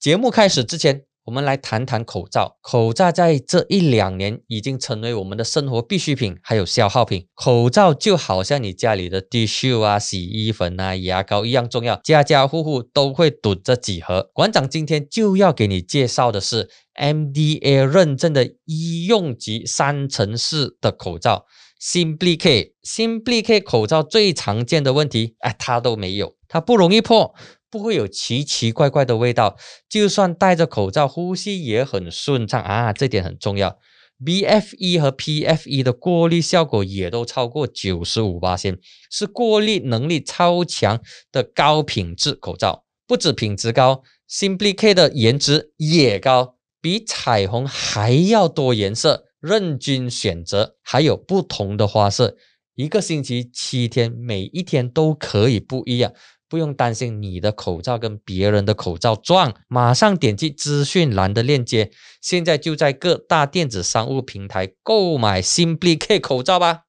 节目开始之前。我们来谈谈口罩。口罩在这一两年已经成为我们的生活必需品，还有消耗品。口罩就好像你家里的 tissue 啊、洗衣粉啊、牙膏一样重要，家家户户都会囤这几盒。馆长今天就要给你介绍的是 MDA 认证的医用级三层式的口罩，Simply K。Simply K 口罩最常见的问题，哎，它都没有，它不容易破。不会有奇奇怪怪的味道，就算戴着口罩，呼吸也很顺畅啊，这点很重要。BFE 和 PFE 的过滤效果也都超过九十五八千，是过滤能力超强的高品质口罩。不止品质高，Simply K 的颜值也高，比彩虹还要多颜色，任君选择，还有不同的花色。一个星期七天，每一天都可以不一样。不用担心你的口罩跟别人的口罩撞，马上点击资讯栏的链接，现在就在各大电子商务平台购买 Simply K 口罩吧。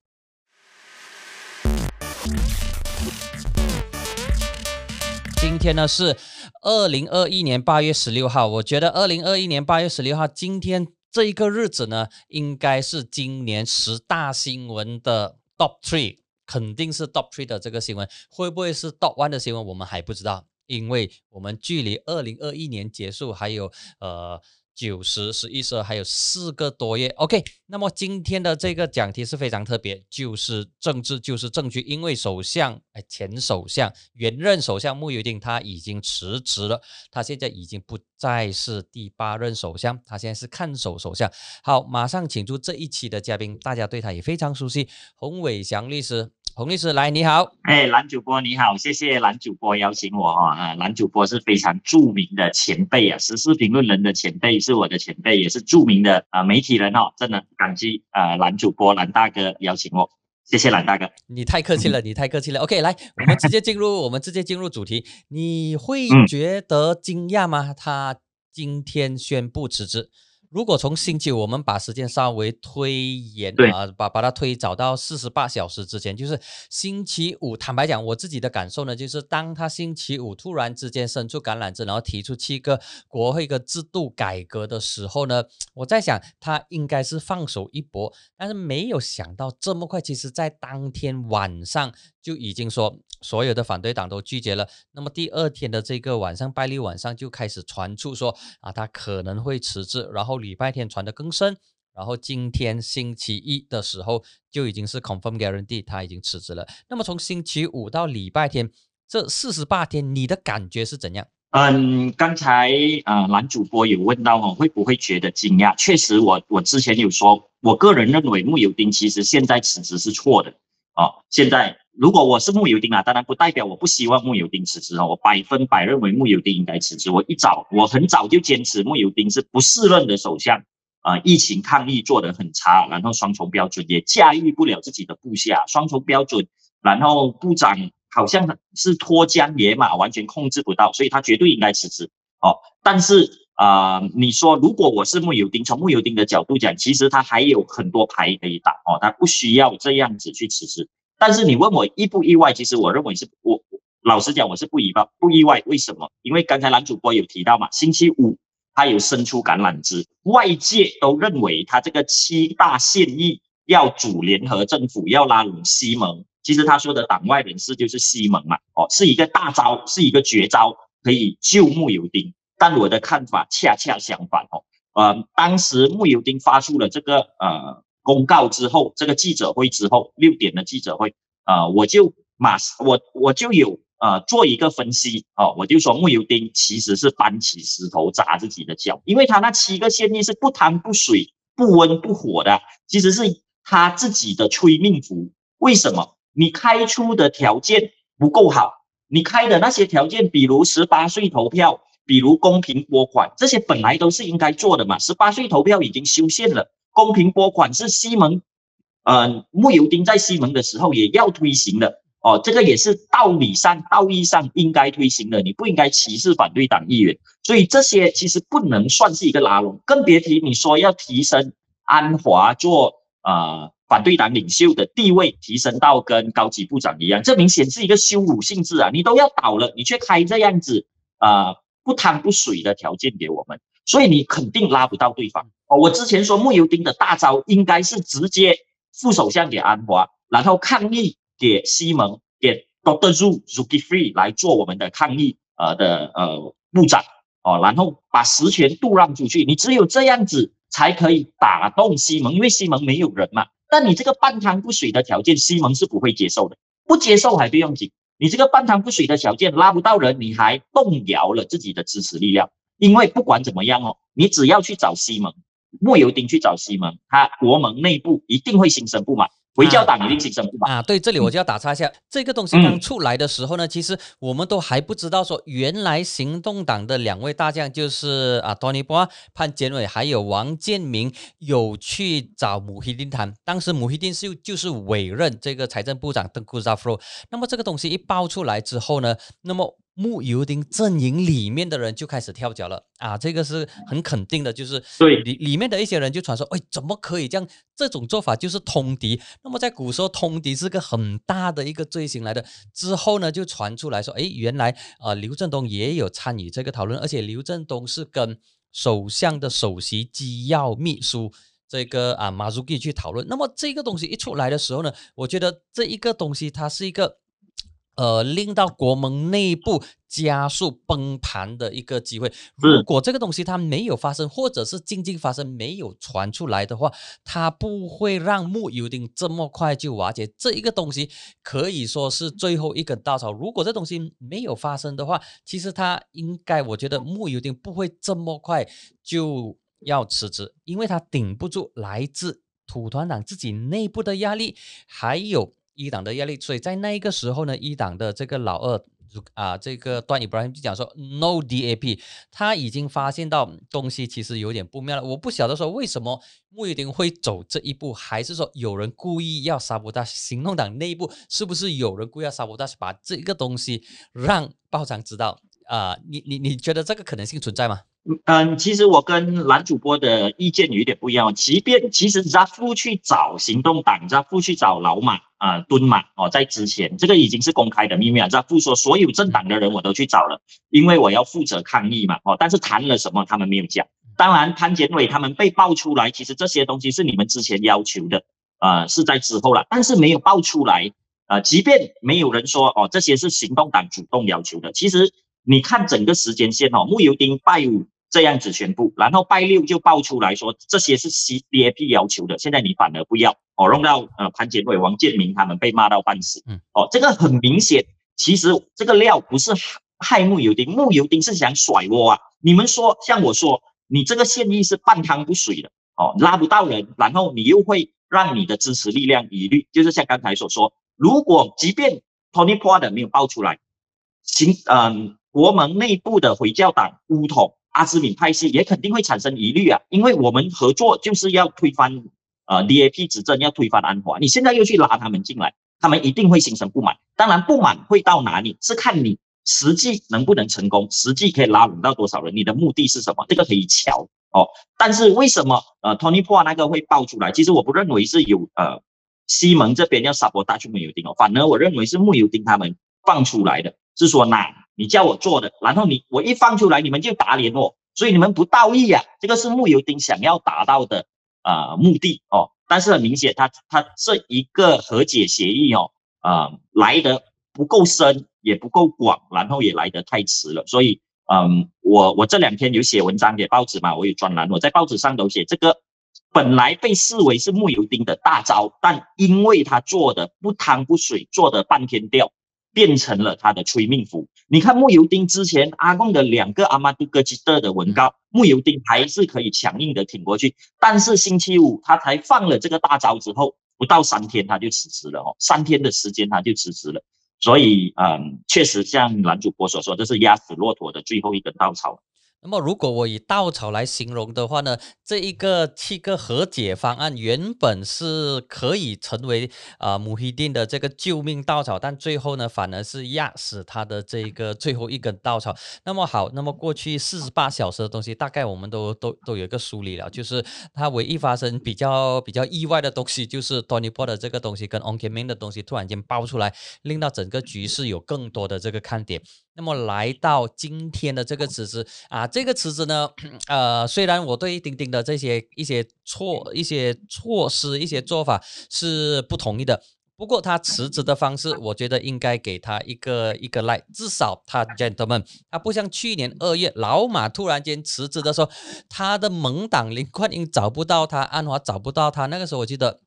今天呢是二零二一年八月十六号，我觉得二零二一年八月十六号今天这一个日子呢，应该是今年十大新闻的 Top Three。肯定是 top three 的这个新闻，会不会是 top one 的新闻，我们还不知道，因为我们距离二零二一年结束还有呃。九十、十一、十二，还有四个多月。OK，那么今天的这个讲题是非常特别，就是政治就是证据。因为首相，哎，前首相、原任首相穆尤丁他已经辞职了，他现在已经不再是第八任首相，他现在是看守首相。好，马上请出这一期的嘉宾，大家对他也非常熟悉，洪伟祥律师。洪律师，来，你好，哎，蓝主播你好，谢谢蓝主播邀请我哈，啊，蓝主播是非常著名的前辈啊，时事评论人的前辈，是我的前辈，也是著名的啊媒体人哦，真的感激啊蓝主播蓝大哥邀请我，谢谢蓝大哥，你太客气了，你太客气了，OK，来，我们直接进入，我们直接进入主题，你会觉得惊讶吗？他今天宣布辞职。如果从星期五，我们把时间稍微推延啊，把把它推早到四十八小时之前，就是星期五。坦白讲，我自己的感受呢，就是当他星期五突然之间伸出橄榄枝，然后提出七个国会个制度改革的时候呢，我在想他应该是放手一搏，但是没有想到这么快。其实，在当天晚上就已经说。所有的反对党都拒绝了。那么第二天的这个晚上，拜六晚上就开始传出说啊，他可能会辞职。然后礼拜天传的更深。然后今天星期一的时候就已经是 confirm guarantee 他已经辞职了。那么从星期五到礼拜天这四十八天，你的感觉是怎样？嗯，刚才啊男主播有问到哦，会不会觉得惊讶？确实，我我之前有说，我个人认为穆尤丁其实现在辞职是错的啊，现在。如果我是穆尤丁啊，当然不代表我不希望穆尤丁辞职哦，我百分百认为穆尤丁应该辞职。我一早，我很早就坚持穆尤丁是不适任的首相啊，疫情抗疫做得很差，然后双重标准也驾驭不了自己的部下，双重标准，然后部长好像是脱缰野马，完全控制不到，所以他绝对应该辞职哦。但是啊，你说如果我是穆尤丁，从穆尤丁的角度讲，其实他还有很多牌可以打哦，他不需要这样子去辞职。但是你问我意不意外？其实我认为是我老实讲我是不意外，不意外。为什么？因为刚才男主播有提到嘛，星期五他有伸出橄榄枝，外界都认为他这个七大现役要组联合政府，要拉拢西蒙。其实他说的党外人士就是西蒙嘛，哦，是一个大招，是一个绝招，可以救穆尤丁。但我的看法恰恰相反哦，呃，当时穆尤丁发出了这个呃。公告之后，这个记者会之后六点的记者会，啊，我就马我我就有呃做一个分析哦，我就说穆尤丁其实是搬起石头砸自己的脚，因为他那七个县令是不汤不水、不温不火的，其实是他自己的催命符。为什么？你开出的条件不够好，你开的那些条件，比如十八岁投票，比如公平拨款，这些本来都是应该做的嘛。十八岁投票已经修宪了。公平拨款是西蒙，呃，穆尤丁在西蒙的时候也要推行的哦，这个也是道理上、道义上应该推行的，你不应该歧视反对党议员，所以这些其实不能算是一个拉拢，更别提你说要提升安华做呃反对党领袖的地位，提升到跟高级部长一样，这明显是一个羞辱性质啊！你都要倒了，你却开这样子啊不汤不水的条件给我们，所以你肯定拉不到对方。哦，我之前说穆尤丁的大招应该是直接副首相给安华，然后抗议给西蒙，给 Doctor Zhu Zuki Free 来做我们的抗议呃的呃部长哦，然后把实权度让出去，你只有这样子才可以打动西蒙，因为西蒙没有人嘛。但你这个半汤不水的条件，西蒙是不会接受的，不接受还不用紧，你这个半汤不水的条件拉不到人，你还动摇了自己的支持力量，因为不管怎么样哦，你只要去找西蒙。莫尤丁去找西蒙，他国盟内部一定会心生不满，回教党一定心生不满啊！对，这里我就要打岔一下，这个东西刚出来的时候呢，其实我们都还不知道说，原来行动党的两位大将就是啊，托尼波、潘建伟还有王建民有去找穆希丁谈，当时穆希丁是就是委任这个财政部长邓库扎夫。那么这个东西一爆出来之后呢，那么。穆尤丁阵营里面的人就开始跳脚了啊，这个是很肯定的，就是对里里面的一些人就传说，哎，怎么可以这样？这种做法就是通敌。那么在古时候，通敌是个很大的一个罪行来的。之后呢，就传出来说，哎，原来啊，刘振东也有参与这个讨论，而且刘振东是跟首相的首席机要秘书这个啊马祖基去讨论。那么这个东西一出来的时候呢，我觉得这一个东西它是一个。呃，令到国盟内部加速崩盘的一个机会。如果这个东西它没有发生，或者是静静发生，没有传出来的话，它不会让穆尤丁这么快就瓦解。这一个东西可以说是最后一根稻草。如果这东西没有发生的话，其实他应该，我觉得穆尤丁不会这么快就要辞职，因为他顶不住来自土团党自己内部的压力，还有。一党的压力，所以在那一个时候呢，一党的这个老二啊，这个段义不就讲说 no DAP，他已经发现到东西其实有点不妙了。我不晓得说为什么穆玉丁会走这一步，还是说有人故意要杀不到行动党内部，是不是有人故意要杀不到，把这个东西让报章知道啊？你你你觉得这个可能性存在吗？嗯，其实我跟男主播的意见有一点不一样。即便其实扎夫去找行动党，扎夫去找老马啊蹲马哦，在之前这个已经是公开的秘密啊。扎夫说所有政党的人我都去找了，因为我要负责抗议嘛哦。但是谈了什么他们没有讲。当然潘建伟他们被爆出来，其实这些东西是你们之前要求的，呃是在之后了，但是没有爆出来。呃，即便没有人说哦这些是行动党主动要求的，其实。你看整个时间线哦，木油丁拜五这样子宣布，然后拜六就爆出来说这些是 C D A P 要求的，现在你反而不要哦，弄到呃潘建伟、王建民他们被骂到半死，嗯，哦，这个很明显，其实这个料不是害木油丁，木油丁是想甩锅啊。你们说，像我说，你这个现役是半汤不水的哦，拉不到人，然后你又会让你的支持力量疑虑，就是像刚才所说，如果即便 Tony p o r t 没有爆出来，行，嗯。国盟内部的回教党乌统阿兹敏派系也肯定会产生疑虑啊，因为我们合作就是要推翻呃 DAP 执政，要推翻安华，你现在又去拉他们进来，他们一定会心生不满。当然不满会到哪里，是看你实际能不能成功，实际可以拉拢到多少人，你的目的是什么，这个可以瞧哦。但是为什么呃 Tony p o 那个会爆出来？其实我不认为是有呃西蒙这边要杀波大去穆尤丁哦，反而我认为是穆尤丁他们放出来的，是说那。你叫我做的，然后你我一放出来，你们就打脸我，所以你们不道义啊！这个是穆尤丁想要达到的啊目的哦。但是很明显，他他这一个和解协议哦，啊来的不够深，也不够广，然后也来得太迟了。所以，嗯，我我这两天有写文章给报纸嘛，我有专栏，我在报纸上都写这个，本来被视为是穆尤丁的大招，但因为他做的不汤不水，做的半天吊。变成了他的催命符。你看穆尤丁之前阿贡的两个阿玛杜格吉特的文告，穆尤丁还是可以强硬的挺过去。但是星期五他才放了这个大招之后，不到三天他就辞职了哦，三天的时间他就辞职了。所以嗯，确实像男主播所说，这是压死骆驼的最后一根稻草。那么，如果我以稻草来形容的话呢，这一个七个和解方案原本是可以成为啊穆希丁的这个救命稻草，但最后呢，反而是压死他的这个最后一根稻草。那么好，那么过去四十八小时的东西，大概我们都都都有一个梳理了，就是它唯一发生比较比较意外的东西，就是 Tony p o 的这个东西跟 o n k e m i n 的东西突然间爆出来，令到整个局势有更多的这个看点。那么来到今天的这个辞职啊，这个辞职呢，呃，虽然我对丁丁的这些一些措一些措施、一些做法是不同意的。不过他辞职的方式，我觉得应该给他一个一个 like，至少他 gentleman，他不像去年二月老马突然间辞职的时候，他的盟党林冠英找不到他，安华找不到他，那个时候我记得，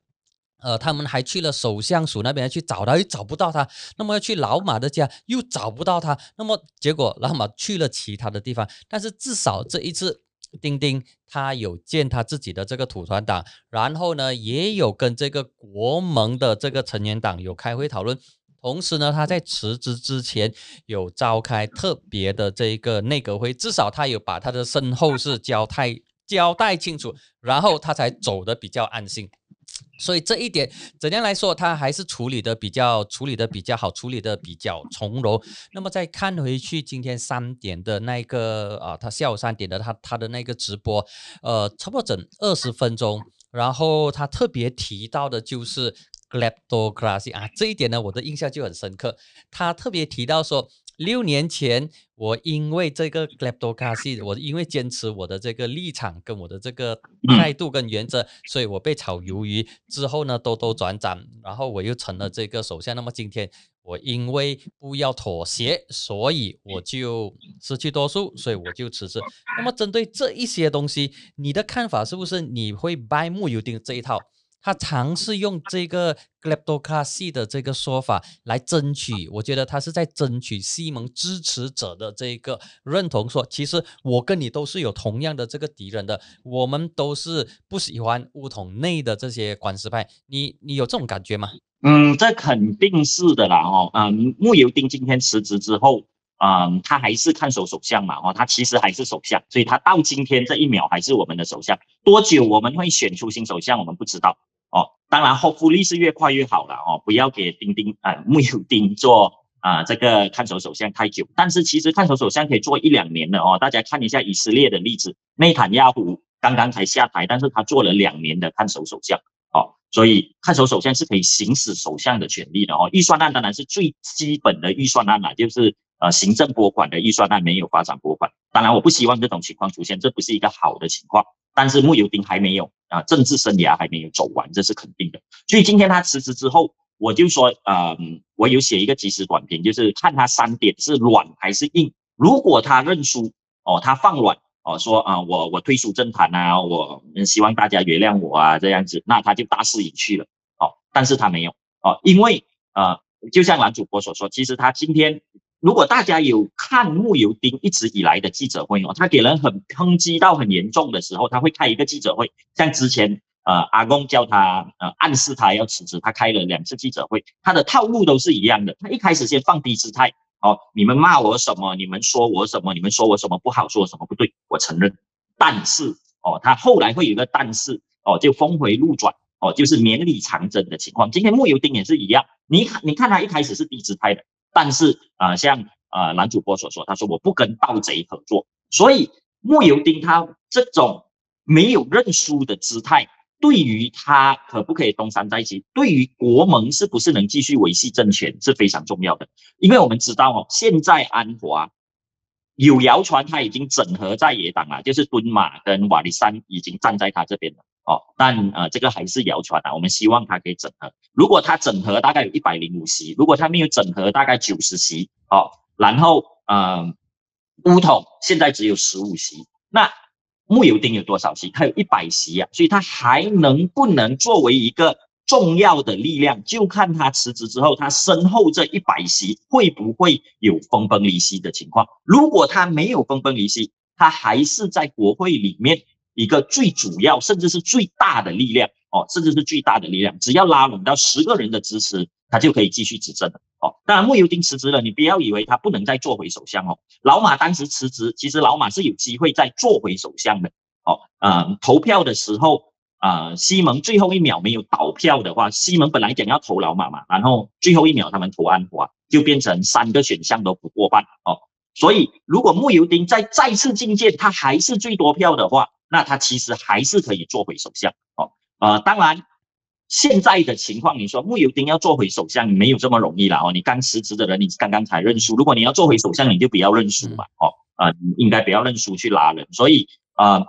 呃，他们还去了首相署那边去找他，又找不到他，那么要去老马的家又找不到他，那么结果老马去了其他的地方，但是至少这一次。丁丁他有见他自己的这个土团党，然后呢，也有跟这个国盟的这个成员党有开会讨论。同时呢，他在辞职之前有召开特别的这一个内阁会，至少他有把他的身后事交代交代清楚，然后他才走的比较安心。所以这一点怎样来说，他还是处理的比较处理的比较好，处理的比较从容。那么再看回去今天三点的那个啊，他下午三点的他他的那个直播，呃，差不多整二十分钟。然后他特别提到的就是 kleptocracy 啊，这一点呢，我的印象就很深刻。他特别提到说。六年前，我因为这个 kleptocracy，我因为坚持我的这个立场跟我的这个态度跟原则，所以我被炒鱿鱼之后呢，兜兜转转，然后我又成了这个首相。那么今天我因为不要妥协，所以我就失去多数，所以我就辞职。那么针对这一些东西，你的看法是不是你会 buy 木油丁这一套？他尝试用这个 kleptocracy 的这个说法来争取，我觉得他是在争取西蒙支持者的这个认同。说，其实我跟你都是有同样的这个敌人的，我们都是不喜欢乌统内的这些管事派。你你有这种感觉吗？嗯，这肯定是的啦。哦，嗯，穆尤丁今天辞职之后，嗯，他还是看守首相嘛。哦，他其实还是首相，所以他到今天这一秒还是我们的首相。多久我们会选出新首相，我们不知道。当然，后福利是越快越好了哦，不要给丁丁啊 木有丁做啊这个看守首相太久。但是其实看守首相可以做一两年的哦，大家看一下以色列的例子，内塔尼亚胡刚刚才下台，但是他做了两年的看守首相哦，所以看守首相是可以行使首相的权利的哦。预算案当然是最基本的预算案了，就是呃行政拨款的预算案没有发展拨款。当然，我不希望这种情况出现，这不是一个好的情况。但是穆尤丁还没有啊，政治生涯还没有走完，这是肯定的。所以今天他辞职之后，我就说，嗯，我有写一个即时短评，就是看他三点是软还是硬。如果他认输，哦，他放软，哦，说啊，我我退出政坛啊，我希望大家原谅我啊，这样子，那他就大势已去了，哦，但是他没有，哦，因为呃，就像男主播所说，其实他今天。如果大家有看穆尤丁一直以来的记者会哦，他给人很抨击到很严重的时候，他会开一个记者会。像之前呃阿公叫他呃暗示他要辞职，他开了两次记者会，他的套路都是一样的。他一开始先放低姿态哦，你们骂我什么？你们说我什么？你们说我什么不好？说我什么不对？我承认。但是哦，他后来会有个但是哦，就峰回路转哦，就是绵里藏针的情况。今天穆尤丁也是一样，你你看他一开始是低姿态的。但是啊，像啊男主播所说，他说我不跟盗贼合作，所以莫尤丁他这种没有认输的姿态，对于他可不可以东山再起，对于国盟是不是能继续维系政权是非常重要的。因为我们知道哦，现在安华有谣传他已经整合在野党了，就是敦马跟瓦利山已经站在他这边了。哦，但呃，这个还是谣传啊。我们希望他可以整合。如果他整合，大概有一百零五席；如果他没有整合，大概九十席。哦，然后呃，乌统现在只有十五席，那木有丁有多少席？他有一百席呀，所以他还能不能作为一个重要的力量？就看他辞职之后，他身后这一百席会不会有分崩离析的情况？如果他没有分崩离析，他还是在国会里面。一个最主要，甚至是最大的力量哦，甚至是最大的力量，只要拉拢到十个人的支持，他就可以继续执政了哦。当然，穆尤丁辞职了，你不要以为他不能再做回首相哦。老马当时辞职，其实老马是有机会再做回首相的哦。呃，投票的时候，啊，西蒙最后一秒没有倒票的话，西蒙本来讲要投老马嘛，然后最后一秒他们投安华，就变成三个选项都不过半哦。所以，如果穆尤丁再再次进谏，他还是最多票的话，那他其实还是可以做回首相哦，呃，当然，现在的情况，你说穆尤丁要做回首相没有这么容易了哦。你刚辞职的人，你刚刚才认输，如果你要做回首相，你就不要认输嘛哦啊，应该不要认输去拉人。所以啊，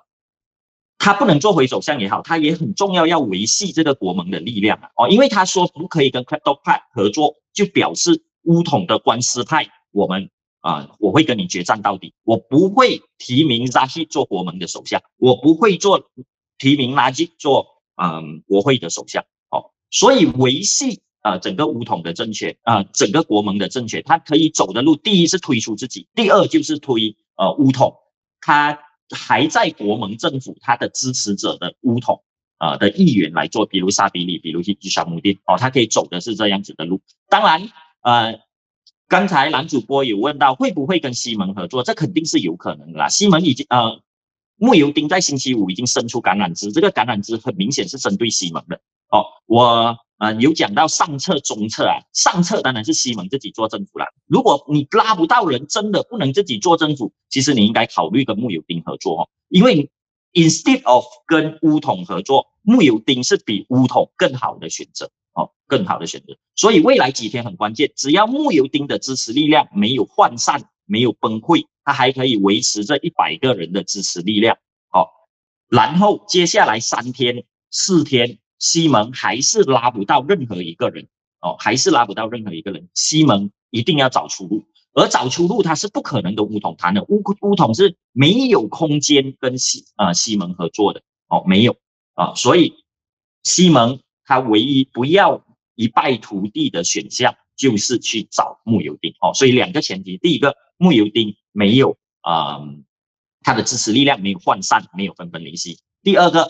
他不能做回首相也好，他也很重要，要维系这个国盟的力量啊哦，因为他说不可以跟 c r y p t o 派合作，就表示乌统的官司派，我们啊我会跟你决战到底，我不会提名扎西做国盟的首相，我不会做提名拉吉做。嗯，国会的首相，哦，所以维系啊整个乌统的政权啊，整个国盟的政权，他可以走的路，第一是推出自己，第二就是推呃乌统，他还在国盟政府他的支持者的乌统啊的议员来做，比如沙比里，比如去伊沙姆丁，哦，他可以走的是这样子的路。当然，呃，刚才男主播有问到会不会跟西蒙合作，这肯定是有可能的啦。西蒙已经呃。木油丁在星期五已经伸出橄榄枝，这个橄榄枝很明显是针对西蒙的。哦，我呃有讲到上策、中策啊，上策当然是西蒙自己做政府了。如果你拉不到人，真的不能自己做政府，其实你应该考虑跟木油丁合作哦，因为 instead of 跟乌统合作，木油丁是比乌统更好的选择哦，更好的选择。所以未来几天很关键，只要木油丁的支持力量没有涣散，没有崩溃。他还可以维持这一百个人的支持力量，好，然后接下来三天四天，西蒙还是拉不到任何一个人，哦，还是拉不到任何一个人，西蒙一定要找出路，而找出路他是不可能跟乌统谈的，乌乌统是没有空间跟西啊西蒙合作的，哦，没有啊，所以西蒙他唯一不要一败涂地的选项就是去找穆尤丁，哦，所以两个前提，第一个穆尤丁。没有啊，他的支持力量没有涣散，没有分崩离析。第二个，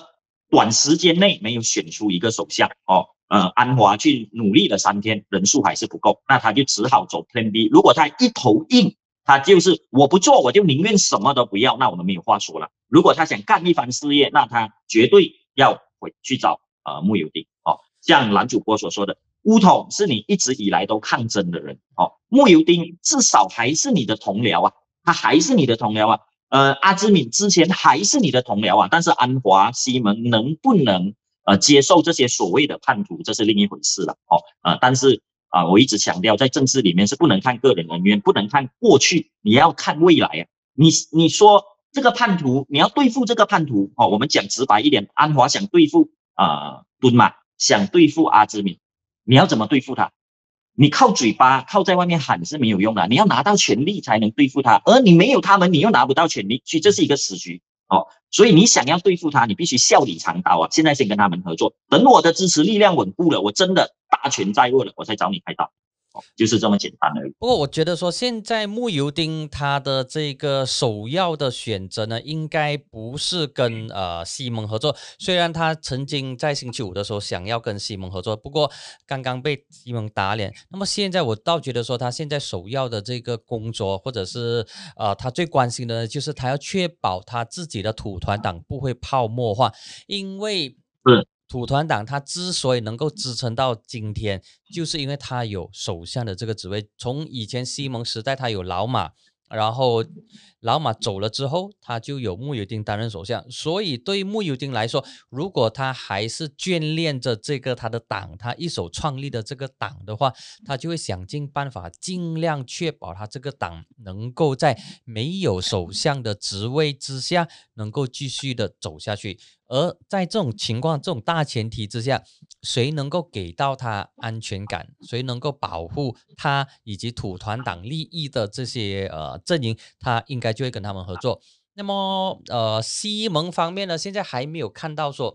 短时间内没有选出一个首相哦，呃，安华去努力了三天，人数还是不够，那他就只好走 Plan B。如果他一头硬，他就是我不做，我就宁愿什么都不要，那我们没有话说了。如果他想干一番事业，那他绝对要回去找呃穆尤丁哦。像男主播所说的，乌统是你一直以来都抗争的人哦，穆尤丁至少还是你的同僚啊。他还是你的同僚啊，呃，阿兹敏之前还是你的同僚啊，但是安华西蒙能不能呃接受这些所谓的叛徒，这是另一回事了哦，呃，但是啊，我一直强调，在政治里面是不能看个人恩怨，不能看过去，你要看未来啊。你你说这个叛徒，你要对付这个叛徒哦，我们讲直白一点，安华想对付啊敦马，想对付阿兹米，你要怎么对付他？你靠嘴巴靠在外面喊是没有用的，你要拿到权力才能对付他，而你没有他们，你又拿不到权力，所以这是一个死局哦。所以你想要对付他，你必须笑里藏刀啊！现在先跟他们合作，等我的支持力量稳固了，我真的大权在握了，我再找你开刀。就是这么简单而已。不过我觉得说，现在木油丁他的这个首要的选择呢，应该不是跟呃西蒙合作。虽然他曾经在星期五的时候想要跟西蒙合作，不过刚刚被西蒙打脸。那么现在我倒觉得说，他现在首要的这个工作，或者是呃他最关心的，就是他要确保他自己的土团党不会泡沫化，因为是。土团党他之所以能够支撑到今天，就是因为他有首相的这个职位。从以前西蒙时代，他有老马，然后老马走了之后，他就有穆尤丁担任首相。所以对于穆尤丁来说，如果他还是眷恋着这个他的党，他一手创立的这个党的话，他就会想尽办法，尽量确保他这个党能够在没有首相的职位之下，能够继续的走下去。而在这种情况、这种大前提之下，谁能够给到他安全感，谁能够保护他以及土团党利益的这些呃阵营，他应该就会跟他们合作。那么呃，西蒙方面呢，现在还没有看到说。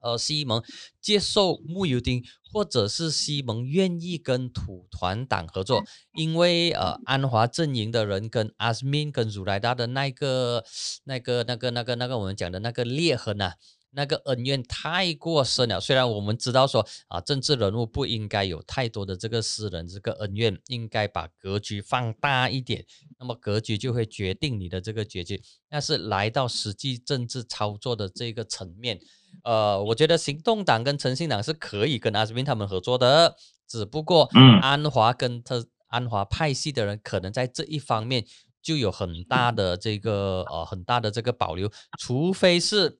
呃，西蒙接受穆尤丁，或者是西蒙愿意跟土团党合作，因为呃，安华阵营的人跟阿斯敏跟祖莱达的那个、那个、那个、那个、那个我们讲的那个裂痕啊，那个恩怨太过深了。虽然我们知道说啊，政治人物不应该有太多的这个私人这个恩怨，应该把格局放大一点，那么格局就会决定你的这个结局。但是来到实际政治操作的这个层面。呃，我觉得行动党跟诚信党是可以跟阿斯宾他们合作的，只不过，嗯，安华跟他安华派系的人可能在这一方面就有很大的这个呃很大的这个保留，除非是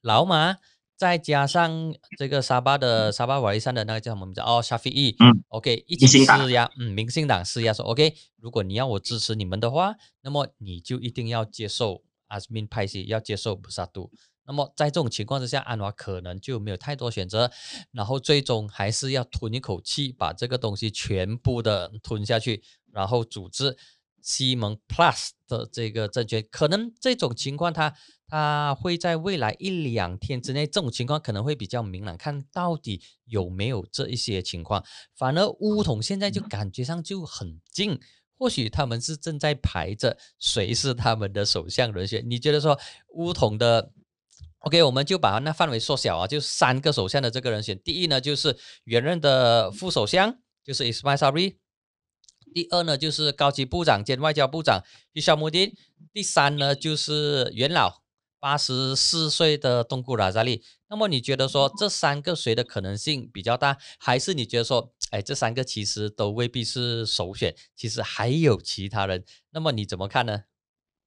老马再加上这个沙巴的沙巴瓦利山的那个叫什么名字？哦，沙菲伊。嗯，OK，一起施压，嗯，民进党施压说，OK，如果你要我支持你们的话，那么你就一定要接受阿斯敏派系，要接受布萨杜。那么在这种情况之下，安华可能就没有太多选择，然后最终还是要吞一口气，把这个东西全部的吞下去，然后组织西蒙 Plus 的这个政权。可能这种情况，它它会在未来一两天之内，这种情况可能会比较明朗，看到底有没有这一些情况。反而乌统现在就感觉上就很近。或许他们是正在排着谁是他们的首相人选。你觉得说乌统的 OK，我们就把那范围缩小啊，就三个首相的这个人选。第一呢，就是原任的副首相，就是 Ismail s a r i 第二呢，就是高级部长兼外交部长 h i s h a m u d i n 第三呢，就是元老八十四岁的东姑拉扎利。那么你觉得说这三个谁的可能性比较大？还是你觉得说，哎，这三个其实都未必是首选，其实还有其他人？那么你怎么看呢？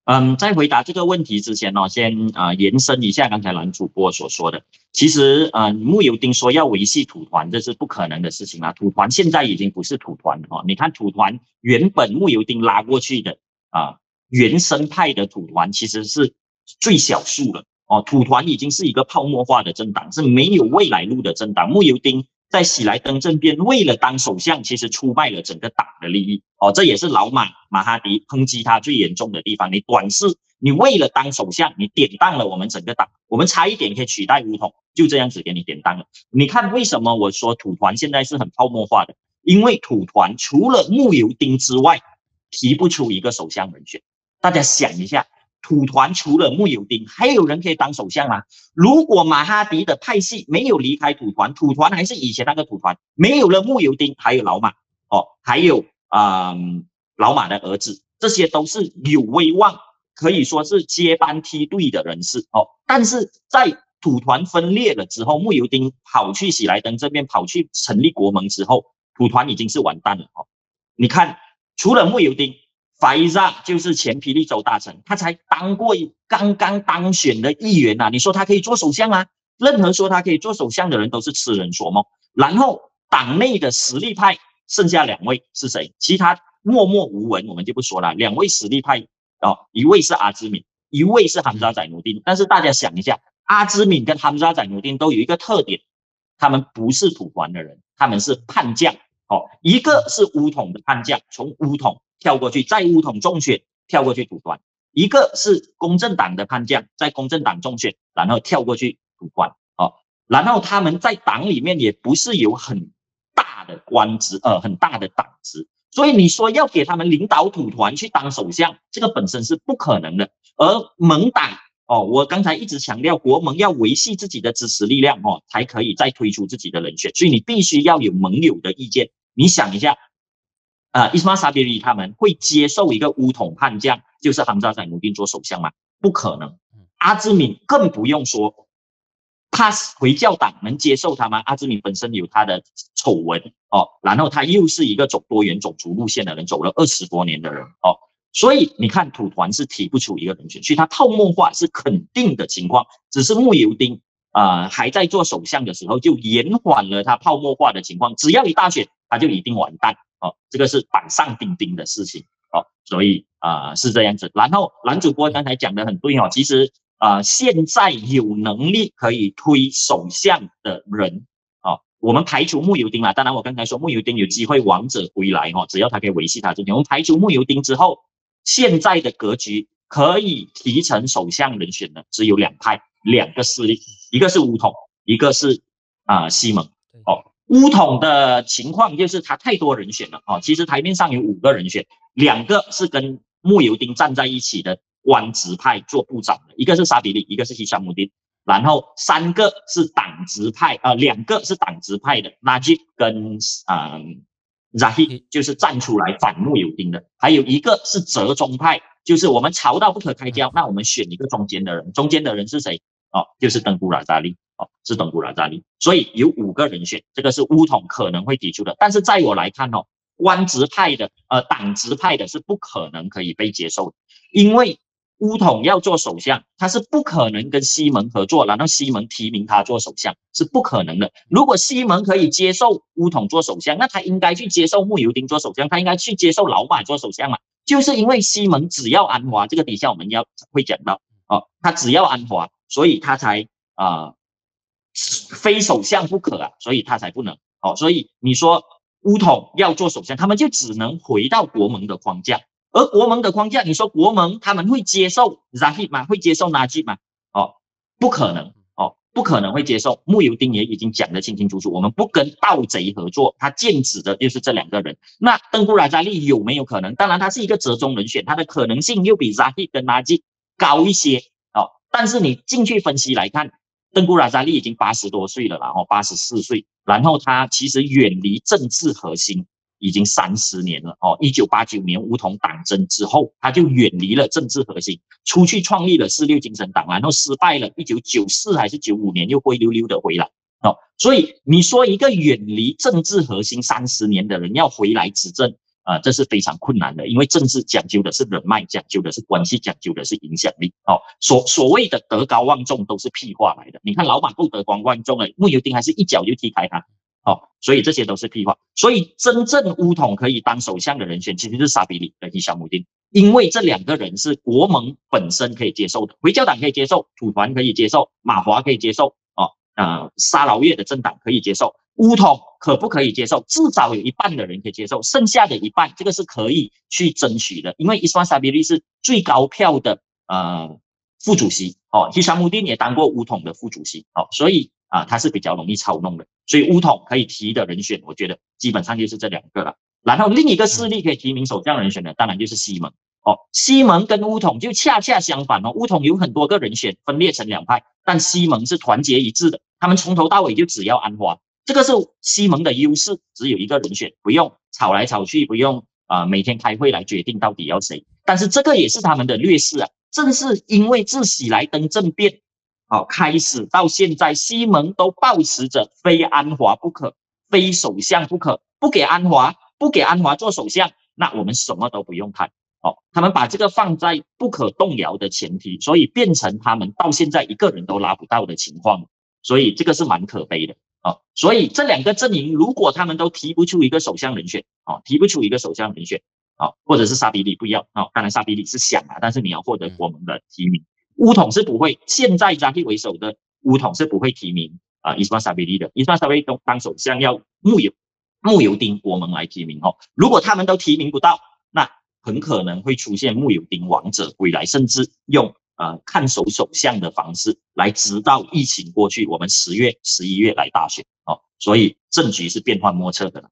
嗯，在回答这个问题之前呢，先啊延伸一下刚才男主播所说的。其实，呃，穆尤丁说要维系土团，这是不可能的事情啊。土团现在已经不是土团了哈。你看，土团原本穆尤丁拉过去的啊原生派的土团，其实是最小数了哦。土团已经是一个泡沫化的政党，是没有未来路的政党。穆尤丁。在喜来登政变，为了当首相，其实出卖了整个党的利益哦，这也是老马马哈迪抨击他最严重的地方。你短视，你为了当首相，你典当了我们整个党，我们差一点可以取代乌统，就这样子给你典当了。你看为什么我说土团现在是很泡沫化的？因为土团除了穆尤丁之外，提不出一个首相人选。大家想一下。土团除了穆尤丁，还有人可以当首相吗？如果马哈迪的派系没有离开土团，土团还是以前那个土团，没有了穆尤丁，还有老马哦，还有啊老马的儿子，这些都是有威望，可以说是接班梯队的人士哦。但是在土团分裂了之后，穆尤丁跑去喜来登这边，跑去成立国盟之后，土团已经是完蛋了哦。你看，除了穆尤丁。法伊扎就是前霹雳州大臣，他才当过刚刚当选的议员呐。你说他可以做首相吗？任何说他可以做首相的人都是痴人说梦。然后党内的实力派剩下两位是谁？其他默默无闻，我们就不说了。两位实力派哦，一位是阿兹敏，一位是哈扎宰努丁。但是大家想一下，阿兹敏跟哈扎宰努丁都有一个特点，他们不是土团的人，他们是叛将。哦，一个是乌统的叛将，从乌统。跳过去，在乌统中选，跳过去土团；一个是公正党的叛将，在公正党中选，然后跳过去土团。哦，然后他们在党里面也不是有很大的官职，呃，很大的党职，所以你说要给他们领导土团去当首相，这个本身是不可能的。而盟党，哦，我刚才一直强调，国盟要维系自己的支持力量，哦，才可以再推出自己的人选，所以你必须要有盟友的意见。你想一下。啊，伊斯玛萨比里他们会接受一个乌统叛将，就是哈姆扎宰努丁做首相吗？不可能。阿兹敏更不用说，他回教党能接受他吗？阿兹敏本身有他的丑闻哦，然后他又是一个走多元种族路线的人，走了二十多年的人哦，所以你看土团是提不出一个人选，所以他泡沫化是肯定的情况，只是穆尤丁啊还在做首相的时候就延缓了他泡沫化的情况，只要一大选他就一定完蛋。哦，这个是板上钉钉的事情哦，所以啊是这样子。然后男主播刚才讲的很对哦，其实啊现在有能力可以推首相的人哦，我们排除穆尤丁啦。当然我刚才说穆尤丁有机会王者归来哦，只要他可以维系他这点。我们排除穆尤丁之后，现在的格局可以提成首相人选的只有两派两个势力，一个是乌统，一个是啊西蒙哦。乌统的情况就是他太多人选了哦，其实台面上有五个人选，两个是跟穆尤丁站在一起的官职派做部长的，一个是沙比利，一个是希沙穆丁，然后三个是党职派啊，两个是党职派的纳吉跟啊扎希，就是站出来反穆尤丁的，还有一个是折中派，就是我们吵到不可开交，那我们选一个中间的人，中间的人是谁？哦，就是登古拉扎利。哦，是登古拉扎利，所以有五个人选，这个是乌统可能会提出的。但是在我来看哦，官职派的，呃，党职派的是不可能可以被接受的，因为乌统要做首相，他是不可能跟西蒙合作，然后西蒙提名他做首相是不可能的。如果西蒙可以接受乌统做首相，那他应该去接受穆尤丁做首相，他应该去接受老马做首相嘛？就是因为西蒙只要安华，这个底下我们要会讲到哦，他只要安华，所以他才啊非首相不可啊，所以他才不能哦。所以你说乌统要做首相，他们就只能回到国盟的框架。而国盟的框架，你说国盟他们会接受 Zahid 吗？会接受拉吉吗？哦，不可能哦，不可能会接受。穆尤丁也已经讲得清清楚楚，我们不跟盗贼合作。他剑指的就是这两个人。那登古拉扎利有没有可能？当然，他是一个折中人选，他的可能性又比 Zahid 跟拉吉高一些哦。但是你进去分析来看，邓古拉扎利已经八十多岁了，然后八十四岁，然后他其实远离政治核心。已经三十年了哦，一九八九年梧桐党争之后，他就远离了政治核心，出去创立了四六精神党，然后失败了。一九九四还是九五年又灰溜溜的回来哦。所以你说一个远离政治核心三十年的人要回来执政啊，这是非常困难的，因为政治讲究的是人脉，讲究的是关系，讲究的是影响力哦。所所谓的德高望重都是屁话来的。你看老板不德高望重了，穆尤丁还是一脚就踢开他。哦，所以这些都是屁话。所以真正乌统可以当首相的人选，其实是沙比里跟伊小姆丁，因为这两个人是国盟本身可以接受的，回教党可以接受，土团可以接受，马华可以接受，呃，沙劳越的政党可以接受，乌统可不可以接受？至少有一半的人可以接受，剩下的一半，这个是可以去争取的，因为伊斯兰沙比利是最高票的呃副主席，哦，伊小姆丁也当过乌统的副主席，哦，所以。啊，他是比较容易操弄的，所以乌统可以提的人选，我觉得基本上就是这两个了。然后另一个势力可以提名首相人选的，当然就是西蒙哦。西蒙跟乌统就恰恰相反哦。乌统有很多个人选分裂成两派，但西蒙是团结一致的，他们从头到尾就只要安华，这个是西蒙的优势，只有一个人选，不用吵来吵去，不用啊每天开会来决定到底要谁。但是这个也是他们的劣势啊，正是因为自喜来登政变。好，开始到现在，西蒙都保持着非安华不可，非首相不可，不给安华，不给安华做首相，那我们什么都不用谈。哦，他们把这个放在不可动摇的前提，所以变成他们到现在一个人都拉不到的情况，所以这个是蛮可悲的。哦，所以这两个阵营如果他们都提不出一个首相人选，哦，提不出一个首相人选，哦，或者是沙比里不要，哦，当然沙比里是想啊，但是你要获得国盟的提名。乌统是不会，现在扎蒂为首的乌统是不会提名啊伊斯曼沙比利的，伊斯曼沙比利当首相要木尤木尤丁国盟来提名哦。如果他们都提名不到，那很可能会出现木有丁王者归来，甚至用呃看守首相的方式来直到疫情过去，我们十月十一月来大选哦。所以政局是变幻莫测的。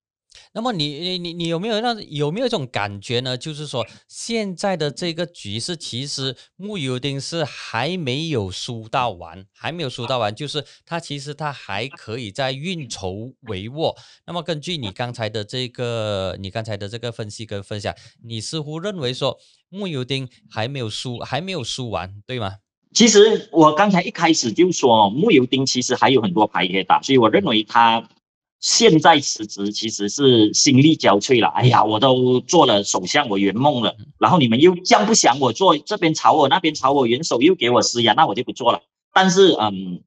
那么你你你你有没有那有没有一种感觉呢？就是说现在的这个局势，其实穆尤丁是还没有输到完，还没有输到完，就是他其实他还可以在运筹帷幄。那么根据你刚才的这个你刚才的这个分析跟分享，你似乎认为说穆尤丁还没有输，还没有输完，对吗？其实我刚才一开始就说穆尤丁其实还有很多牌可以打，所以我认为他。现在辞职其实是心力交瘁了。哎呀，我都做了首相，我圆梦了。然后你们又这样不想我做，这边吵我，那边吵我，元首又给我施压，那我就不做了。但是，嗯，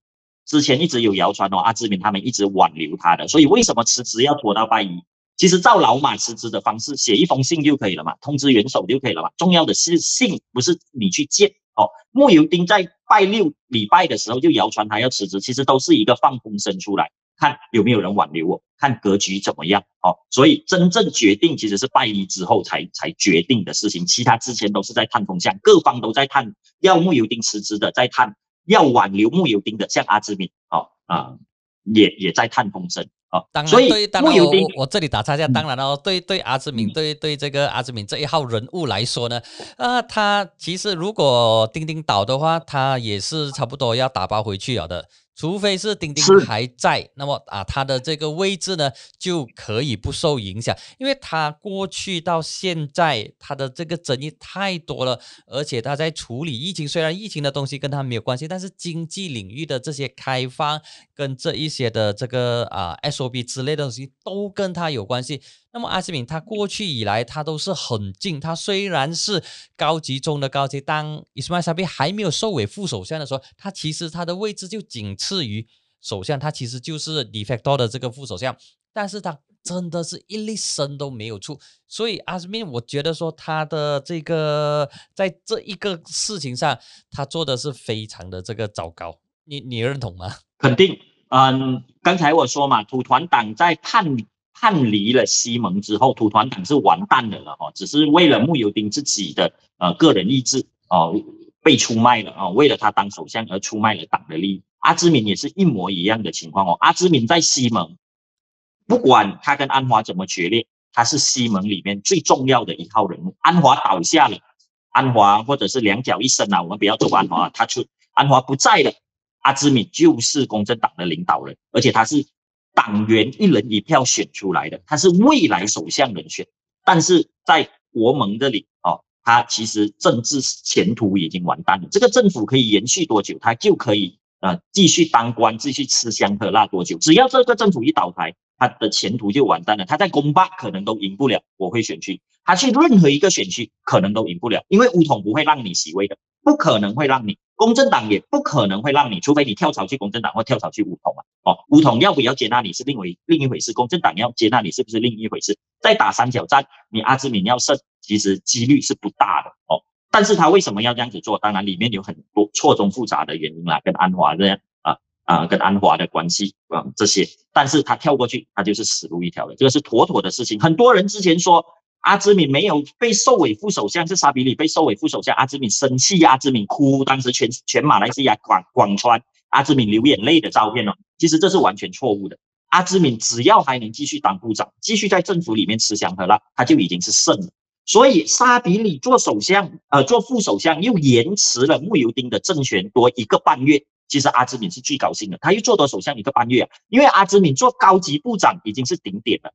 之前一直有谣传哦，阿志明他们一直挽留他的。所以为什么辞职要拖到拜一？其实照老马辞职的方式，写一封信就可以了嘛，通知元首就可以了嘛。重要的是信，不是你去见哦。穆尤丁在拜六礼拜的时候就谣传他要辞职，其实都是一个放风声出来。看有没有人挽留我，看格局怎么样哦。所以真正决定其实是拜一之后才才决定的事情，其他之前都是在探风向，各方都在探要木有丁辞职的，在探要挽留木有丁的，像阿志敏哦啊，也也在探风声哦。当然，所以穆尤丁，我这里打岔一下，当然哦，对对阿志敏，对对这个阿志敏这一号人物来说呢，啊，他其实如果丁丁倒的话，他也是差不多要打包回去了的。除非是钉钉还在，那么啊，它的这个位置呢就可以不受影响，因为它过去到现在它的这个争议太多了，而且它在处理疫情，虽然疫情的东西跟它没有关系，但是经济领域的这些开放跟这一些的这个啊 SOP 之类的东西都跟他有关系。那么阿兹敏他过去以来他都是很近，他虽然是高级中的高级，当伊斯迈沙比还没有收尾副首相的时候，他其实他的位置就仅次于首相，他其实就是 d e f e c t o 的这个副首相，但是他真的是一粒声都没有出，所以阿斯敏我觉得说他的这个在这一个事情上，他做的是非常的这个糟糕，你你认同吗？肯定。嗯，刚才我说嘛，土团党在叛叛离了西蒙之后，土团党是完蛋的了哦，只是为了穆尤丁自己的呃个人意志哦被出卖了哦，为了他当首相而出卖了党的利益。阿兹敏也是一模一样的情况哦，阿兹敏在西蒙，不管他跟安华怎么决裂，他是西蒙里面最重要的一号人物。安华倒下了，安华或者是两脚一伸啊，我们不要走安华，他出安华不在了。阿兹敏就是公正党的领导人，而且他是党员一人一票选出来的，他是未来首相人选。但是在国盟这里哦，他其实政治前途已经完蛋了。这个政府可以延续多久，他就可以呃继续当官，继续吃香喝辣多久。只要这个政府一倒台，他的前途就完蛋了。他在公巴可能都赢不了国会选区，他去任何一个选区可能都赢不了，因为乌统不会让你席位的，不可能会让你。公正党也不可能会让你，除非你跳槽去公正党或跳槽去五统啊。哦，五统要不要接纳你是另为另一回事，公正党要接纳你是不是另一回事？再打三角战，你阿兹敏要胜，其实几率是不大的哦。但是他为什么要这样子做？当然里面有很多错综复杂的原因啦，跟安华这样啊啊，跟安华的关系啊这些。但是他跳过去，他就是死路一条了，这个是妥妥的事情。很多人之前说。阿兹敏没有被授委副首相，是沙比里被授委副首相。阿兹敏生气，阿兹敏哭，当时全全马来西亚广广川阿兹敏流眼泪的照片哦。其实这是完全错误的。阿兹敏只要还能继续当部长，继续在政府里面吃香喝辣，他就已经是胜了。所以沙比里做首相，呃，做副首相又延迟了穆尤丁的政权多一个半月。其实阿兹敏是最高兴的，他又做多首相一个半月啊，因为阿兹敏做高级部长已经是顶点了。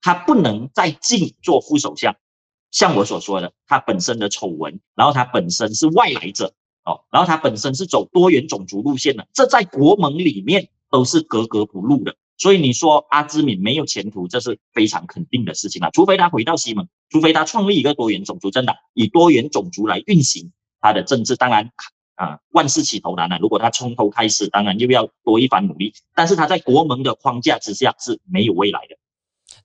他不能再进做副首相，像我所说的，他本身的丑闻，然后他本身是外来者哦，然后他本身是走多元种族路线的，这在国盟里面都是格格不入的。所以你说阿兹敏没有前途，这是非常肯定的事情啊。除非他回到西蒙，除非他创立一个多元种族政党，以多元种族来运行他的政治。当然啊，万事起头难啊。如果他从头开始，当然又要多一番努力。但是他在国盟的框架之下是没有未来的。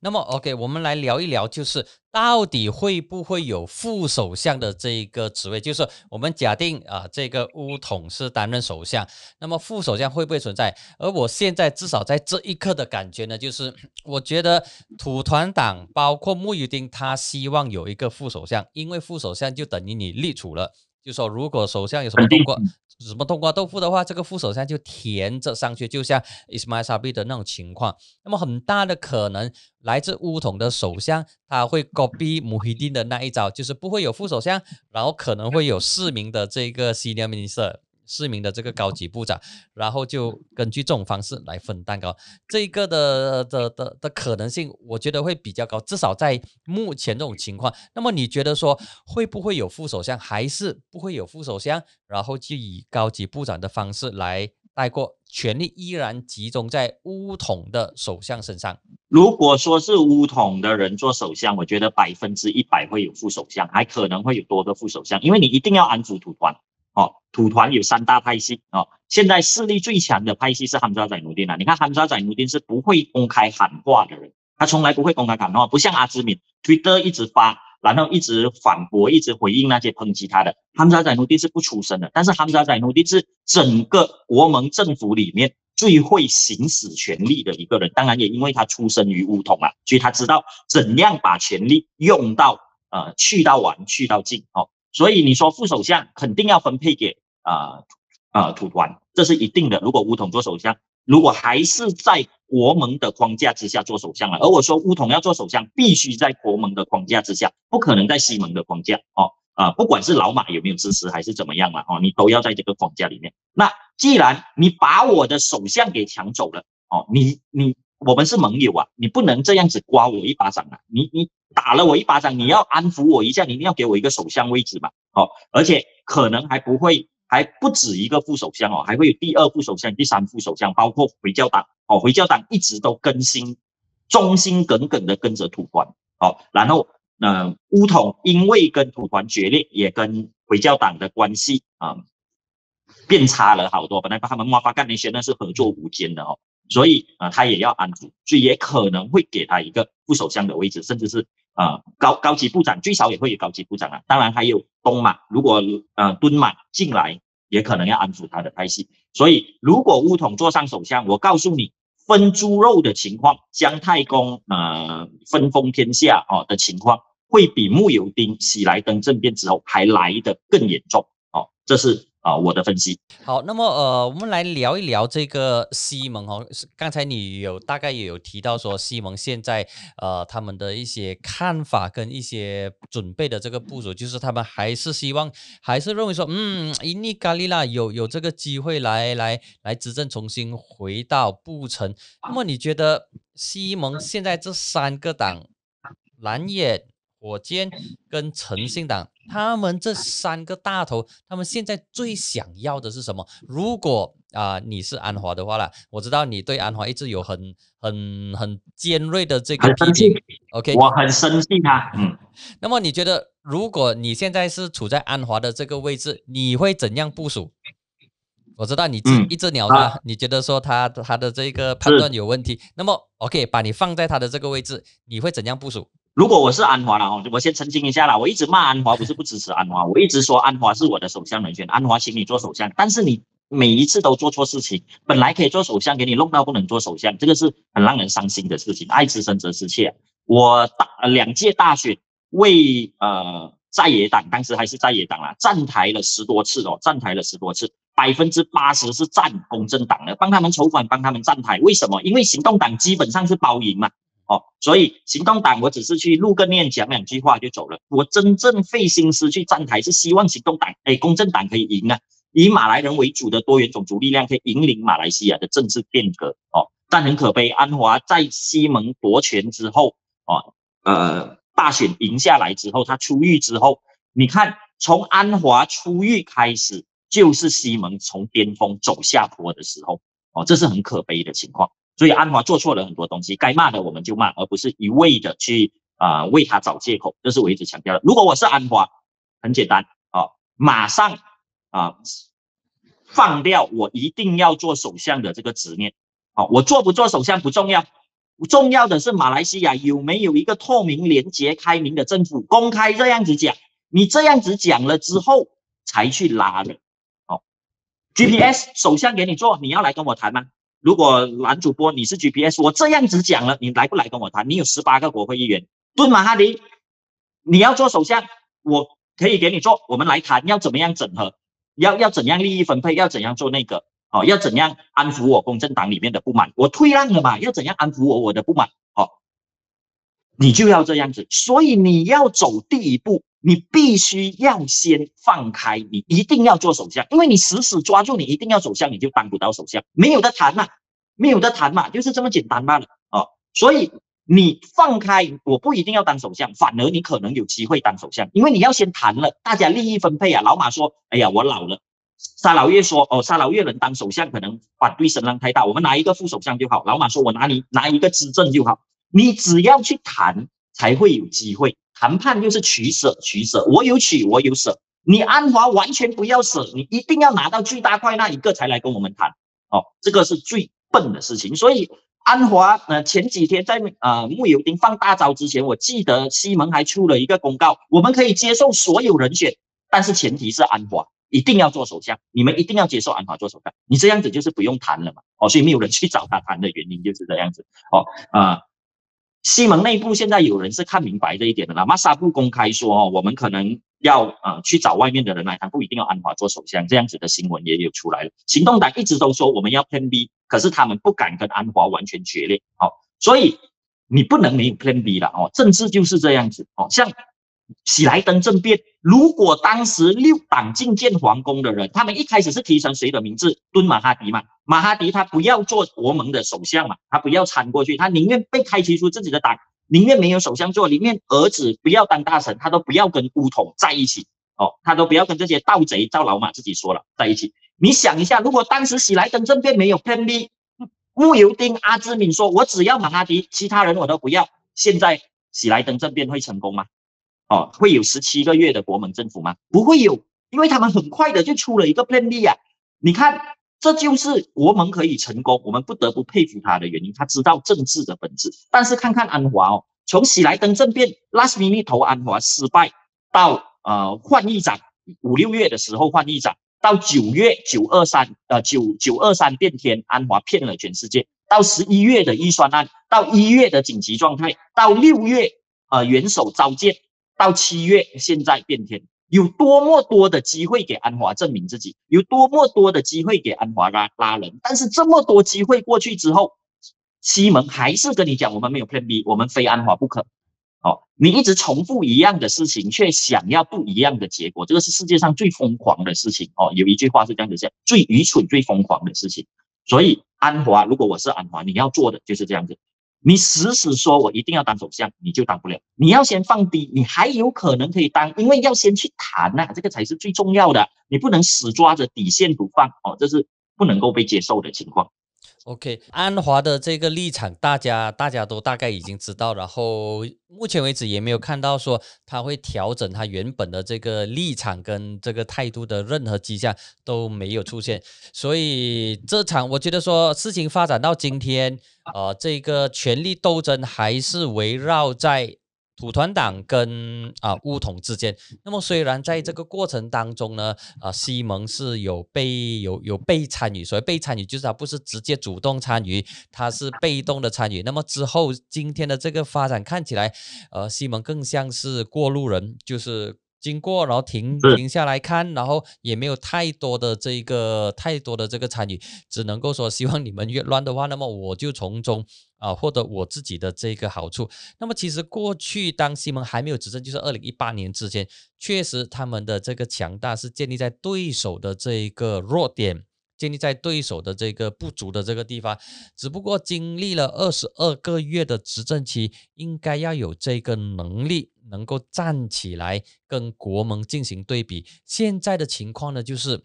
那么，OK，我们来聊一聊，就是到底会不会有副首相的这一个职位？就是我们假定啊，这个乌统是担任首相，那么副首相会不会存在？而我现在至少在这一刻的感觉呢，就是我觉得土团党包括穆尤丁，他希望有一个副首相，因为副首相就等于你立储了。就说如果首相有什么冬瓜。什么冬瓜豆腐的话，这个副首相就填着上去，就像 Ismail Sabri 的那种情况。那么很大的可能来自乌统的首相，他会 copy 穆希丁的那一招，就是不会有副首相，然后可能会有四名的这个 senior minister。市民的这个高级部长，然后就根据这种方式来分蛋糕，这一个的的的的可能性，我觉得会比较高，至少在目前这种情况。那么你觉得说会不会有副首相，还是不会有副首相？然后就以高级部长的方式来带过，权力依然集中在乌统的首相身上。如果说是乌统的人做首相，我觉得百分之一百会有副首相，还可能会有多个副首相，因为你一定要安抚土团。哦，土团有三大派系哦，现在势力最强的派系是哈扎仔努丁啊。你看哈扎仔努丁是不会公开喊话的人，他从来不会公开喊话，不像阿兹敏，Twitter 一直发，然后一直反驳，一直回应那些抨击他的。哈扎仔努丁是不出声的，但是哈扎仔努丁是整个国盟政府里面最会行使权力的一个人。当然也因为他出生于乌统啊，所以他知道怎样把权力用到呃去到完去到尽哦。所以你说副首相肯定要分配给啊啊土团，这是一定的。如果乌统做首相，如果还是在国盟的框架之下做首相了，而我说乌统要做首相，必须在国盟的框架之下，不可能在西盟的框架哦啊，不管是老马有没有支持还是怎么样嘛哦，你都要在这个框架里面。那既然你把我的首相给抢走了哦，你你我们是盟友啊，你不能这样子刮我一巴掌啊，你你。打了我一巴掌，你要安抚我一下，你一定要给我一个首相位置嘛，哦，而且可能还不会，还不止一个副首相哦，还会有第二副首相、第三副首相，包括回教党哦，回教党一直都更新忠心耿耿的跟着土团，哦，然后呃，乌统因为跟土团决裂，也跟回教党的关系啊变差了好多。本来他们莫发干那些那是合作无间的哦，所以啊，他也要安抚，所以也可能会给他一个副首相的位置，甚至是啊高高级部长，最少也会有高级部长啊。当然还有东马，如果呃敦马进来，也可能要安抚他的派系。所以如果乌统坐上首相，我告诉你。分猪肉的情况，姜太公呃分封天下哦的情况，会比穆尤丁喜来登政变之后还来得更严重哦，这是。啊，我的分析好，那么呃，我们来聊一聊这个西蒙哦。刚才你有大概也有提到说，西蒙现在呃他们的一些看法跟一些准备的这个部署，就是他们还是希望，还是认为说，嗯，伊尼加利拉有有这个机会来来来执政，重新回到布城。那么你觉得西蒙现在这三个党，蓝野？火箭跟诚信党，他们这三个大头，他们现在最想要的是什么？如果啊你是安华的话啦，我知道你对安华一直有很很很尖锐的这个批评。OK，我很生气他。嗯，那么你觉得，如果你现在是处在安华的这个位置，你会怎样部署？我知道你一只鸟他，你觉得说他他的这个判断有问题。那么 OK，把你放在他的这个位置，你会怎样部署？如果我是安华了哦，我先澄清一下啦，我一直骂安华，不是不支持安华，我一直说安华是我的首相人选，安华请你做首相，但是你每一次都做错事情，本来可以做首相，给你弄到不能做首相，这个是很让人伤心的事情。爱之深责之切，我大两届大选为呃在野党，当时还是在野党啦，站台了十多次哦，站台了十多次，百分之八十是站公正党的，帮他们筹款，帮他们站台，为什么？因为行动党基本上是包赢嘛。哦，所以行动党我只是去录个念，讲两句话就走了。我真正费心思去站台，是希望行动党，哎，公正党可以赢啊，以马来人为主的多元种族力量可以引领马来西亚的政治变革。哦，但很可悲，安华在西蒙夺权之后，哦，呃，大选赢下来之后，他出狱之后，你看从安华出狱开始，就是西蒙从巅峰走下坡的时候。哦，这是很可悲的情况。所以安华做错了很多东西，该骂的我们就骂，而不是一味的去啊为他找借口。这是我一直强调的。如果我是安华，很简单啊，马上啊放掉我一定要做首相的这个执念。好，我做不做首相不重要，重要的是马来西亚有没有一个透明、廉洁、开明的政府，公开这样子讲。你这样子讲了之后，才去拉的。好，GPS 首相给你做，你要来跟我谈吗？如果男主播你是 GPS，我这样子讲了，你来不来跟我谈？你有十八个国会议员，敦马哈迪，你要做首相，我可以给你做，我们来谈要怎么样整合，要要怎样利益分配，要怎样做那个，哦，要怎样安抚我公正党里面的不满，我退让了嘛，要怎样安抚我我的不满，哦，你就要这样子，所以你要走第一步。你必须要先放开，你一定要做首相，因为你死死抓住你一定要首相，你就当不到首相，没有的谈嘛，没有的谈嘛，就是这么简单罢了哦。所以你放开，我不一定要当首相，反而你可能有机会当首相，因为你要先谈了，大家利益分配啊。老马说：“哎呀，我老了。”沙老月说：“哦，沙老月能当首相，可能反对声浪太大，我们拿一个副首相就好。”老马说：“我拿你拿一个执政就好，你只要去谈，才会有机会。”谈判就是取舍，取舍，我有取，我有舍。你安华完全不要舍，你一定要拿到最大块那一个才来跟我们谈。哦，这个是最笨的事情。所以安华，呃，前几天在呃木油丁放大招之前，我记得西蒙还出了一个公告，我们可以接受所有人选，但是前提是安华一定要做首相，你们一定要接受安华做首相。你这样子就是不用谈了嘛。哦，所以没有人去找他谈的原因就是这样子。哦，啊。西蒙内部现在有人是看明白这一点的啦。马萨布公开说：“哦，我们可能要呃去找外面的人来谈，不一定要安华做首相。”这样子的新闻也有出来了。行动党一直都说我们要 Plan B，可是他们不敢跟安华完全决裂。好，所以你不能没有 Plan B 了哦。政治就是这样子哦，像。喜来登政变，如果当时六党进建皇宫的人，他们一开始是提成谁的名字？敦马哈迪嘛。马哈迪他不要做国盟的首相嘛，他不要参过去，他宁愿被开除出自己的党，宁愿没有首相做，宁愿儿子不要当大臣，他都不要跟乌统在一起。哦，他都不要跟这些盗贼，赵老马自己说了在一起。你想一下，如果当时喜来登政变没有 Plan B，穆尤丁、阿兹敏说：“我只要马哈迪，其他人我都不要。”现在喜来登政变会成功吗？哦，会有十七个月的国盟政府吗？不会有，因为他们很快的就出了一个 Plan B 啊。你看，这就是国盟可以成功，我们不得不佩服他的原因。他知道政治的本质。但是看看安华哦，从喜来登政变 last minute 投安华失败，到呃换议长五六月的时候换议长。到九月九二三，呃九九二三变天，安华骗了全世界。到十一月的预算案，到一月的紧急状态，到六月呃元首召见，到七月现在变天，有多么多的机会给安华证明自己，有多么多的机会给安华拉拉人。但是这么多机会过去之后，西蒙还是跟你讲，我们没有 Plan B，我们非安华不可。哦，你一直重复一样的事情，却想要不一样的结果，这个是世界上最疯狂的事情哦。有一句话是这样子讲：最愚蠢、最疯狂的事情。所以安华，如果我是安华，你要做的就是这样子。你死死说我一定要当首相，你就当不了。你要先放低，你还有可能可以当，因为要先去谈呐，这个才是最重要的。你不能死抓着底线不放哦，这是不能够被接受的情况。OK，安华的这个立场，大家大家都大概已经知道，然后目前为止也没有看到说他会调整他原本的这个立场跟这个态度的任何迹象都没有出现，所以这场我觉得说事情发展到今天，呃，这个权力斗争还是围绕在。土团党跟啊乌统之间，那么虽然在这个过程当中呢，啊西蒙是有被有有被参与，所谓被参与就是他不是直接主动参与，他是被动的参与。那么之后今天的这个发展看起来，呃西蒙更像是过路人，就是。经过，然后停停下来看，然后也没有太多的这个太多的这个参与，只能够说希望你们越乱的话，那么我就从中啊获得我自己的这个好处。那么其实过去当西蒙还没有执政，就是二零一八年之前，确实他们的这个强大是建立在对手的这一个弱点。建立在对手的这个不足的这个地方，只不过经历了二十二个月的执政期，应该要有这个能力，能够站起来跟国盟进行对比。现在的情况呢，就是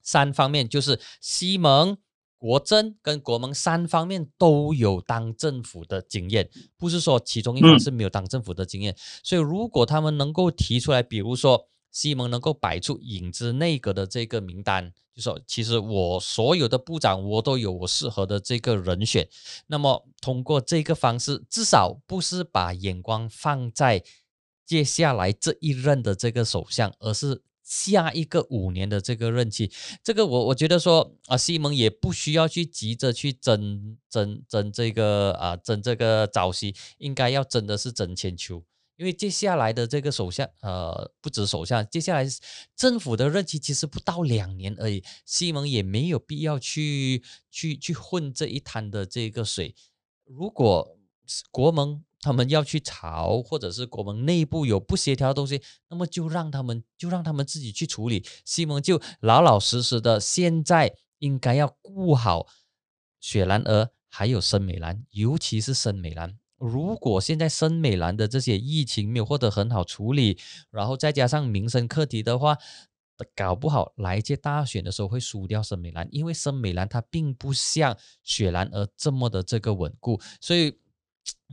三方面，就是西盟、国政跟国盟三方面都有当政府的经验，不是说其中一方是没有当政府的经验。所以，如果他们能够提出来，比如说。西蒙能够摆出影子内阁的这个名单，就说其实我所有的部长我都有我适合的这个人选。那么通过这个方式，至少不是把眼光放在接下来这一任的这个首相，而是下一个五年的这个任期。这个我我觉得说啊，西蒙也不需要去急着去争争争这个啊争这个早期，应该要争的是争千秋。因为接下来的这个首相，呃，不止首相，接下来政府的任期其实不到两年而已，西蒙也没有必要去去去混这一滩的这个水。如果国盟他们要去吵，或者是国盟内部有不协调的东西，那么就让他们就让他们自己去处理。西蒙就老老实实的，现在应该要顾好雪兰莪还有森美兰，尤其是森美兰。如果现在森美兰的这些疫情没有获得很好处理，然后再加上民生课题的话，搞不好来届大选的时候会输掉森美兰，因为森美兰它并不像雪兰而这么的这个稳固，所以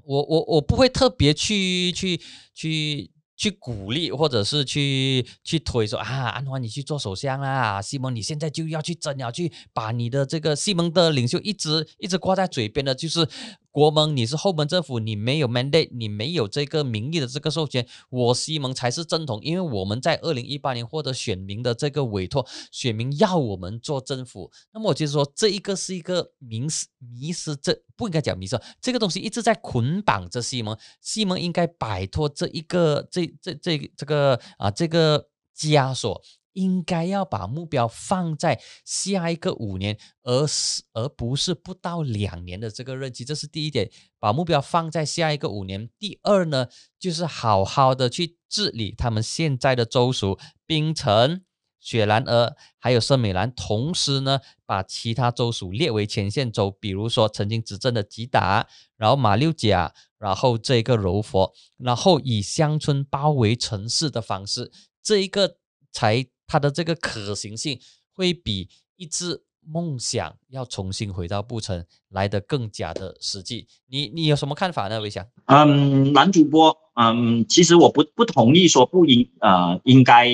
我我我不会特别去去去。去鼓励，或者是去去推说啊，安华你去做首相啦，西蒙你现在就要去争要，去把你的这个西蒙的领袖一直一直挂在嘴边的，就是国盟，你是后门政府，你没有 mandate，你没有这个名义的这个授权，我西蒙才是正统，因为我们在二零一八年获得选民的这个委托，选民要我们做政府，那么我就是说这一个是一个迷失迷失这。不应该讲迷失，这个东西一直在捆绑着西蒙，西蒙应该摆脱这一个这这这这个啊这个枷锁，应该要把目标放在下一个五年，而是而不是不到两年的这个任期，这是第一点，把目标放在下一个五年。第二呢，就是好好的去治理他们现在的州属，槟城。雪兰莪还有圣美兰，同时呢，把其他州属列为前线州，比如说曾经执政的吉达，然后马六甲，然后这个柔佛，然后以乡村包围城市的方式，这一个才它的这个可行性会比一直梦想要重新回到布城来的更加的实际。你你有什么看法呢？伟翔？嗯，男主播，嗯，其实我不不同意说不应呃应该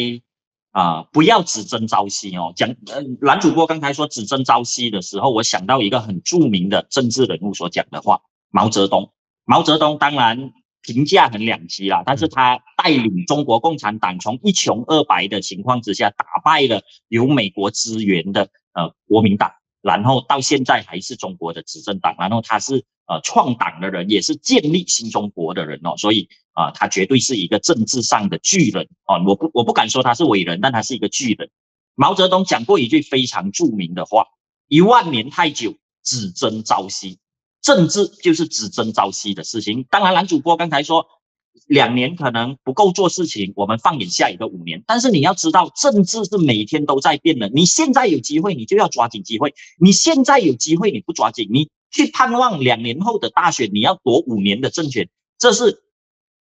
啊不要只争朝夕哦。讲呃男主播刚才说只争朝夕的时候，我想到一个很著名的政治人物所讲的话，毛泽东。毛泽东当然评价很两极啦，但是他带领中国共产党从一穷二白的情况之下，打败了有美国资源的呃国民党，然后到现在还是中国的执政党，然后他是呃创党的人，也是建立新中国的人哦，所以啊，他绝对是一个政治上的巨人哦，我不我不敢说他是伟人，但他是一个巨人。毛泽东讲过一句非常著名的话：一万年太久，只争朝夕。政治就是只争朝夕的事情。当然，男主播刚才说两年可能不够做事情，我们放眼下一个五年。但是你要知道，政治是每天都在变的。你现在有机会，你就要抓紧机会；你现在有机会，你不抓紧，你去盼望两年后的大选，你要夺五年的政权，这是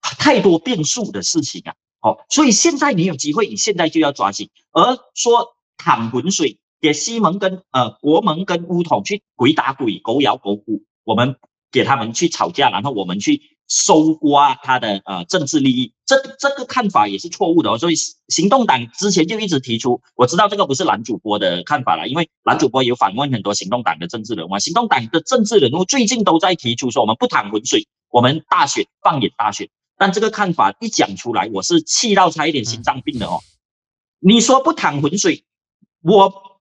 太多变数的事情啊！好，所以现在你有机会，你现在就要抓紧。而说淌浑水，给西蒙跟呃国盟跟乌统去鬼打鬼、狗咬狗骨。我们给他们去吵架，然后我们去搜刮他的呃政治利益，这这个看法也是错误的哦。所以行动党之前就一直提出，我知道这个不是男主播的看法了，因为男主播有访问很多行动党的政治人物，行动党的政治人物最近都在提出说，我们不淌浑水，我们大选放眼大选。但这个看法一讲出来，我是气到差一点心脏病的哦。你说不淌浑水，我。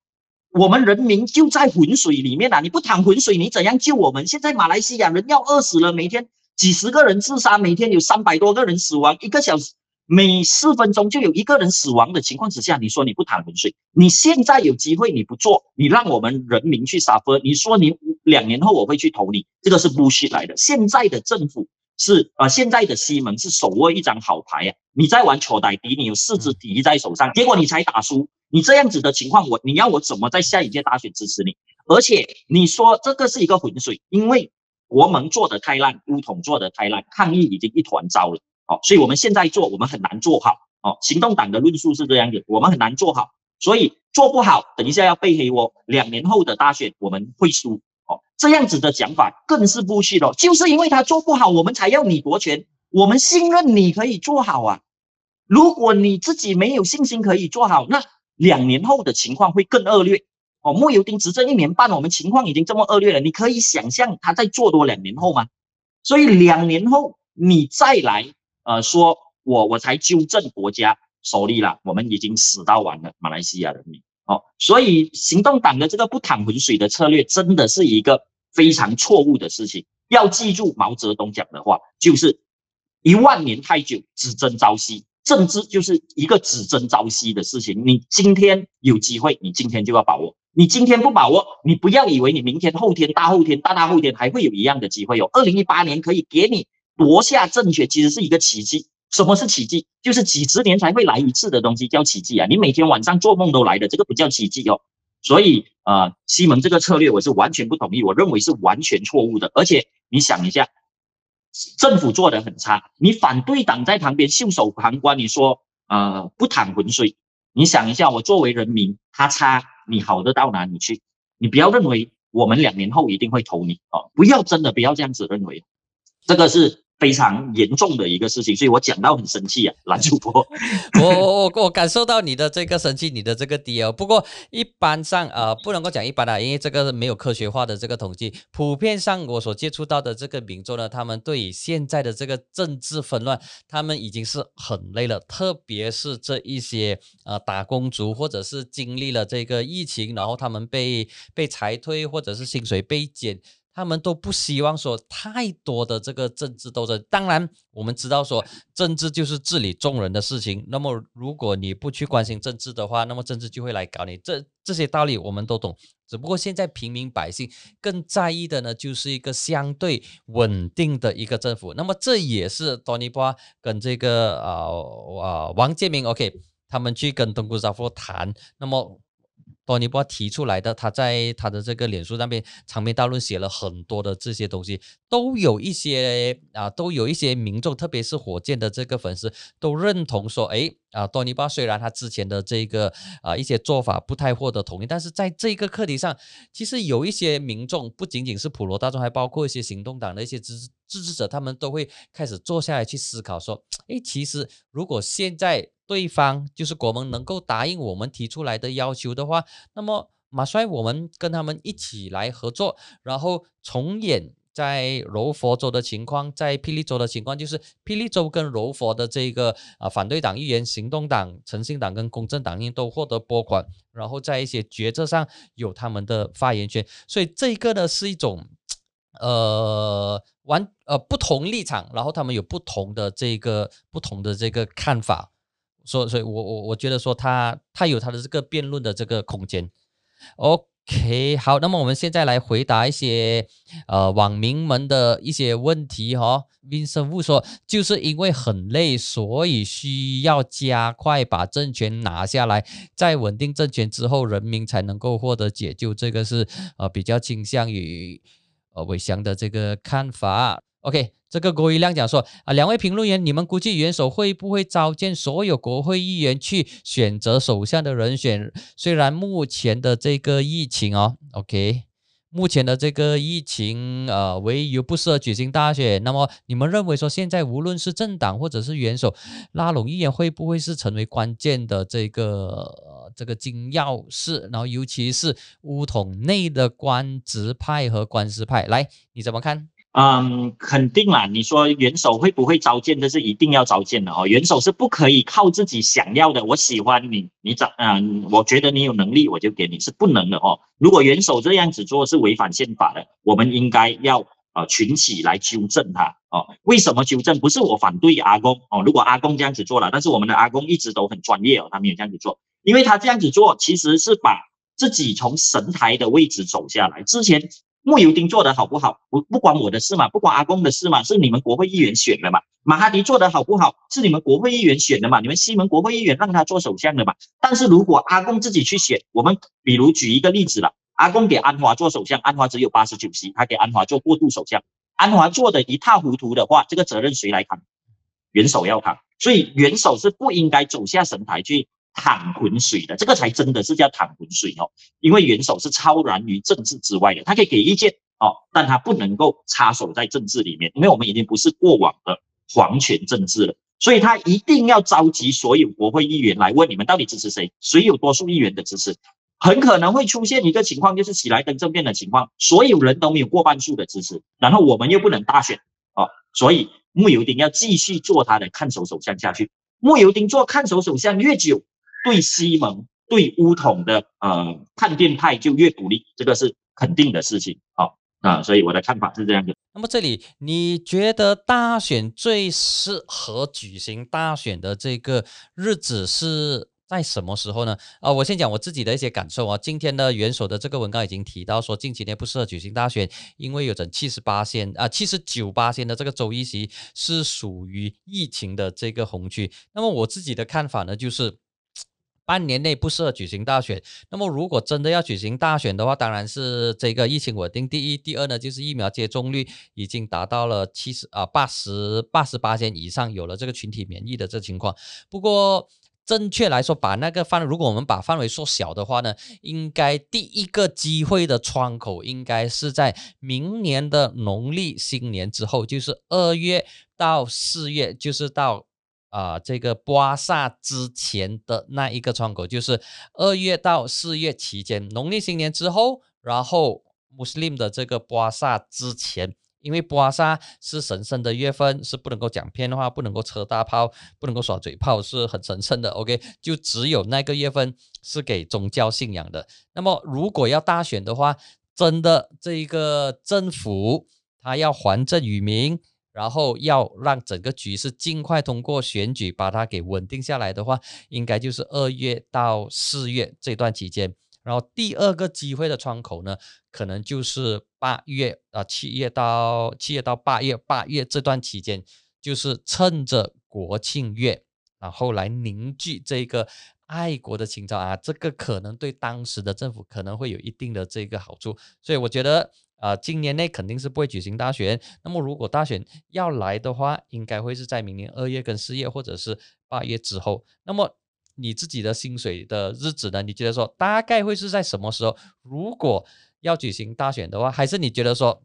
我们人民就在浑水里面啊！你不淌浑水，你怎样救我们？现在马来西亚人要饿死了，每天几十个人自杀，每天有三百多个人死亡，一个小时每四分钟就有一个人死亡的情况之下，你说你不淌浑水？你现在有机会你不做，你让我们人民去 suffer，你说你两年后我会去投你，这个是 bullshit 来的。现在的政府是呃，现在的西蒙是手握一张好牌啊！你在玩球歹敌，你有四支敌在手上，结果你才打输。你这样子的情况，我你要我怎么在下一届大选支持你？而且你说这个是一个浑水，因为国盟做的太烂，乌统做的太烂，抗议已经一团糟了。哦，所以我们现在做，我们很难做好。哦，行动党的论述是这样子，我们很难做好，所以做不好，等一下要背黑锅。两年后的大选我们会输。哦，这样子的讲法更是不虚了，就是因为他做不好，我们才要你夺权。我们信任你可以做好啊，如果你自己没有信心可以做好，那。两年后的情况会更恶劣哦。莫尤丁执政一年半，我们情况已经这么恶劣了，你可以想象他再做多两年后吗？所以两年后你再来，呃，说我我才纠正国家手里了，我们已经死到完了，马来西亚人民哦。所以行动党的这个不淌浑水的策略，真的是一个非常错误的事情。要记住毛泽东讲的话，就是一万年太久，只争朝夕。政治就是一个只争朝夕的事情。你今天有机会，你今天就要把握。你今天不把握，你不要以为你明天、后天、大后天、大大后天还会有一样的机会哦。二零一八年可以给你夺下政权，其实是一个奇迹。什么是奇迹？就是几十年才会来一次的东西叫奇迹啊！你每天晚上做梦都来的，这个不叫奇迹哦。所以呃，西蒙这个策略我是完全不同意，我认为是完全错误的。而且你想一下。政府做的很差，你反对党在旁边袖手旁观，你说呃不淌浑水，你想一下，我作为人民，他差你好得到哪里去？你不要认为我们两年后一定会投你哦，不要真的不要这样子认为，这个是。非常严重的一个事情，所以我讲到很生气啊，蓝主播，我我我我感受到你的这个生气，你的这个低哦。不过一般上呃不能够讲一般的，因为这个没有科学化的这个统计。普遍上我所接触到的这个民众呢，他们对于现在的这个政治纷乱，他们已经是很累了。特别是这一些呃打工族，或者是经历了这个疫情，然后他们被被裁退，或者是薪水被减。他们都不希望说太多的这个政治斗争。当然，我们知道说政治就是治理众人的事情。那么，如果你不去关心政治的话，那么政治就会来搞你。这这些道理我们都懂。只不过现在平民百姓更在意的呢，就是一个相对稳定的一个政府。那么，这也是多尼波跟这个呃呃王建民 OK 他们去跟东姑扎夫谈。那么。多尼波提出来的，他在他的这个脸书上面长篇大论写了很多的这些东西，都有一些啊，都有一些民众，特别是火箭的这个粉丝都认同说，哎啊，多尼波虽然他之前的这个啊一些做法不太获得同意，但是在这个课题上，其实有一些民众，不仅仅是普罗大众，还包括一些行动党的一些支支持者，他们都会开始坐下来去思考说，哎，其实如果现在对方就是国盟能够答应我们提出来的要求的话，那么马帅我们跟他们一起来合作，然后重演在柔佛州的情况，在霹雳州的情况，就是霹雳州跟柔佛的这个啊反对党议员、行动党、诚信党跟公正党员都获得拨款，然后在一些决策上有他们的发言权，所以这个呢是一种呃完呃不同立场，然后他们有不同的这个不同的这个看法。所所以，我我我觉得说他他有他的这个辩论的这个空间。OK，好，那么我们现在来回答一些呃网民们的一些问题哈。Vincent 说，就是因为很累，所以需要加快把政权拿下来，在稳定政权之后，人民才能够获得解救。这个是呃比较倾向于呃伟翔的这个看法。OK。这个郭一亮讲说啊，两位评论员，你们估计元首会不会召见所有国会议员去选择首相的人选？虽然目前的这个疫情哦，OK，目前的这个疫情呃，唯有不适合举行大选。那么你们认为说，现在无论是政党或者是元首拉拢议员，会不会是成为关键的这个这个金钥匙？然后尤其是乌统内的官职派和官司派，来，你怎么看？嗯，肯定啦。你说元首会不会召见？这是一定要召见的哦。元首是不可以靠自己想要的。我喜欢你，你找嗯，我觉得你有能力，我就给你，是不能的哦。如果元首这样子做是违反宪法的，我们应该要呃群起来纠正他哦。为什么纠正？不是我反对阿公哦。如果阿公这样子做了，但是我们的阿公一直都很专业哦，他没有这样子做，因为他这样子做其实是把自己从神台的位置走下来。之前。穆尤丁做的好不好？不不关我的事嘛，不关阿公的事嘛，是你们国会议员选的嘛。马哈迪做的好不好？是你们国会议员选的嘛？你们西门国会议员让他做首相的嘛。但是如果阿公自己去选，我们比如举一个例子了，阿公给安华做首相，安华只有八十九席，他给安华做过渡首相，安华做的一塌糊涂的话，这个责任谁来扛？元首要扛，所以元首是不应该走下神台去。淌浑水的，这个才真的是叫淌浑水哦。因为元首是超然于政治之外的，他可以给意见哦，但他不能够插手在政治里面，因为我们已经不是过往的皇权政治了。所以他一定要召集所有国会议员来问你们到底支持谁，谁有多数议员的支持，很可能会出现一个情况，就是喜来登政变的情况，所有人都没有过半数的支持，然后我们又不能大选哦，所以穆尤丁要继续做他的看守首相下去。穆尤丁做看守首相越久。对西蒙、对乌统的呃叛变派就越不利，这个是肯定的事情。好啊，所以我的看法是这样的。那么这里你觉得大选最适合举行大选的这个日子是在什么时候呢？啊，我先讲我自己的一些感受啊。今天的元首的这个文稿已经提到说，近几年不适合举行大选，因为有整七十八线啊七十九八线的这个州议席是属于疫情的这个红区。那么我自己的看法呢，就是。半年内不适合举行大选。那么，如果真的要举行大选的话，当然是这个疫情稳定第一，第二呢，就是疫苗接种率已经达到了七十啊八十八十八千以上，有了这个群体免疫的这情况。不过，正确来说，把那个范，如果我们把范围缩小的话呢，应该第一个机会的窗口应该是在明年的农历新年之后，就是二月到四月，就是到。啊，这个巴萨之前的那一个窗口，就是二月到四月期间，农历新年之后，然后穆斯林的这个巴萨之前，因为巴萨是神圣的月份，是不能够讲骗话，不能够扯大炮，不能够耍嘴炮，是很神圣的。OK，就只有那个月份是给宗教信仰的。那么如果要大选的话，真的这一个政府他要还政于民。然后要让整个局势尽快通过选举，把它给稳定下来的话，应该就是二月到四月这段期间。然后第二个机会的窗口呢，可能就是八月啊，七月到七月到八月，八月这段期间，就是趁着国庆月，然后来凝聚这个爱国的情操啊，这个可能对当时的政府可能会有一定的这个好处，所以我觉得啊，今年内肯定是不会举行大选。那么如果大选要来的话，应该会是在明年二月跟四月，或者是八月之后。那么你自己的薪水的日子呢？你觉得说大概会是在什么时候？如果要举行大选的话，还是你觉得说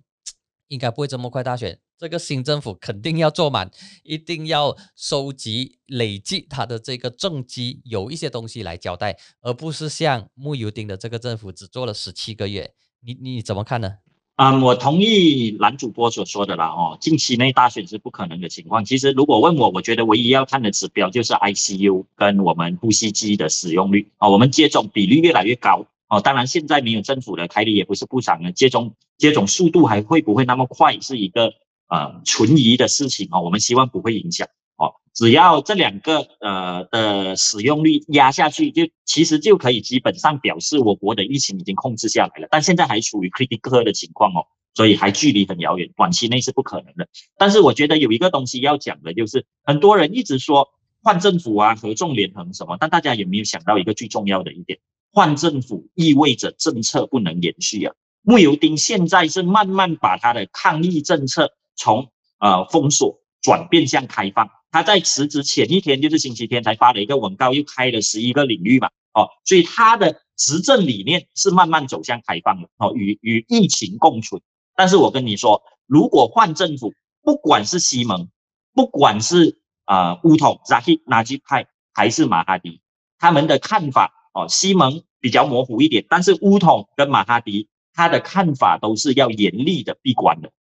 应该不会这么快大选？这个新政府肯定要做满，一定要收集累计他的这个政绩，有一些东西来交代，而不是像穆尤丁的这个政府只做了十七个月。你你怎么看呢？嗯，我同意蓝主播所说的啦。哦，近期内大选是不可能的情况。其实如果问我，我觉得唯一要看的指标就是 ICU 跟我们呼吸机的使用率啊，我们接种比例越来越高哦。当然，现在没有政府的开立也不是不常的，接种接种速度还会不会那么快，是一个。呃，存疑的事情啊，我们希望不会影响哦。只要这两个呃的使用率压下去，就其实就可以基本上表示我国的疫情已经控制下来了。但现在还处于 critical 的情况哦，所以还距离很遥远，短期内是不可能的。但是我觉得有一个东西要讲的，就是很多人一直说换政府啊、合纵连横什么，但大家有没有想到一个最重要的一点？换政府意味着政策不能延续啊。穆尤丁现在是慢慢把他的抗疫政策。从呃封锁转变向开放，他在辞职前一天，就是星期天才发了一个文告，又开了十一个领域嘛，哦，所以他的执政理念是慢慢走向开放的，哦，与与疫情共存。但是我跟你说，如果换政府，不管是西蒙，不管是啊乌统扎希纳吉派，还是马哈迪，他们的看法，哦，西蒙比较模糊一点，但是乌统跟马哈迪他的看法都是要严厉的闭关的。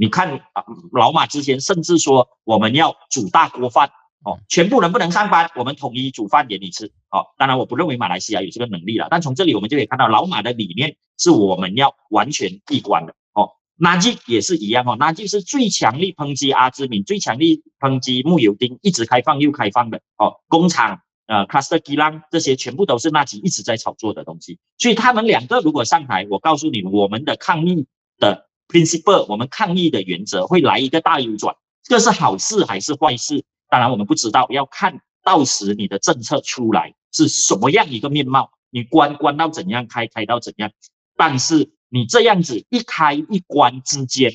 你看啊，老马之前甚至说我们要煮大锅饭哦，全部人不能上班，我们统一煮饭给你吃哦。当然，我不认为马来西亚有这个能力了，但从这里我们就可以看到，老马的理念是我们要完全闭关的哦。纳吉也是一样哦，纳吉是最强力抨击阿兹敏，最强力抨击穆尤丁，一直开放又开放的哦。工厂呃，Cluster Gilang 这些全部都是纳吉一直在炒作的东西，所以他们两个如果上台，我告诉你，我们的抗议的。principle，我们抗议的原则会来一个大扭转，这是好事还是坏事？当然我们不知道，要看到时你的政策出来是什么样一个面貌，你关关到怎样，开开到怎样。但是你这样子一开一关之间，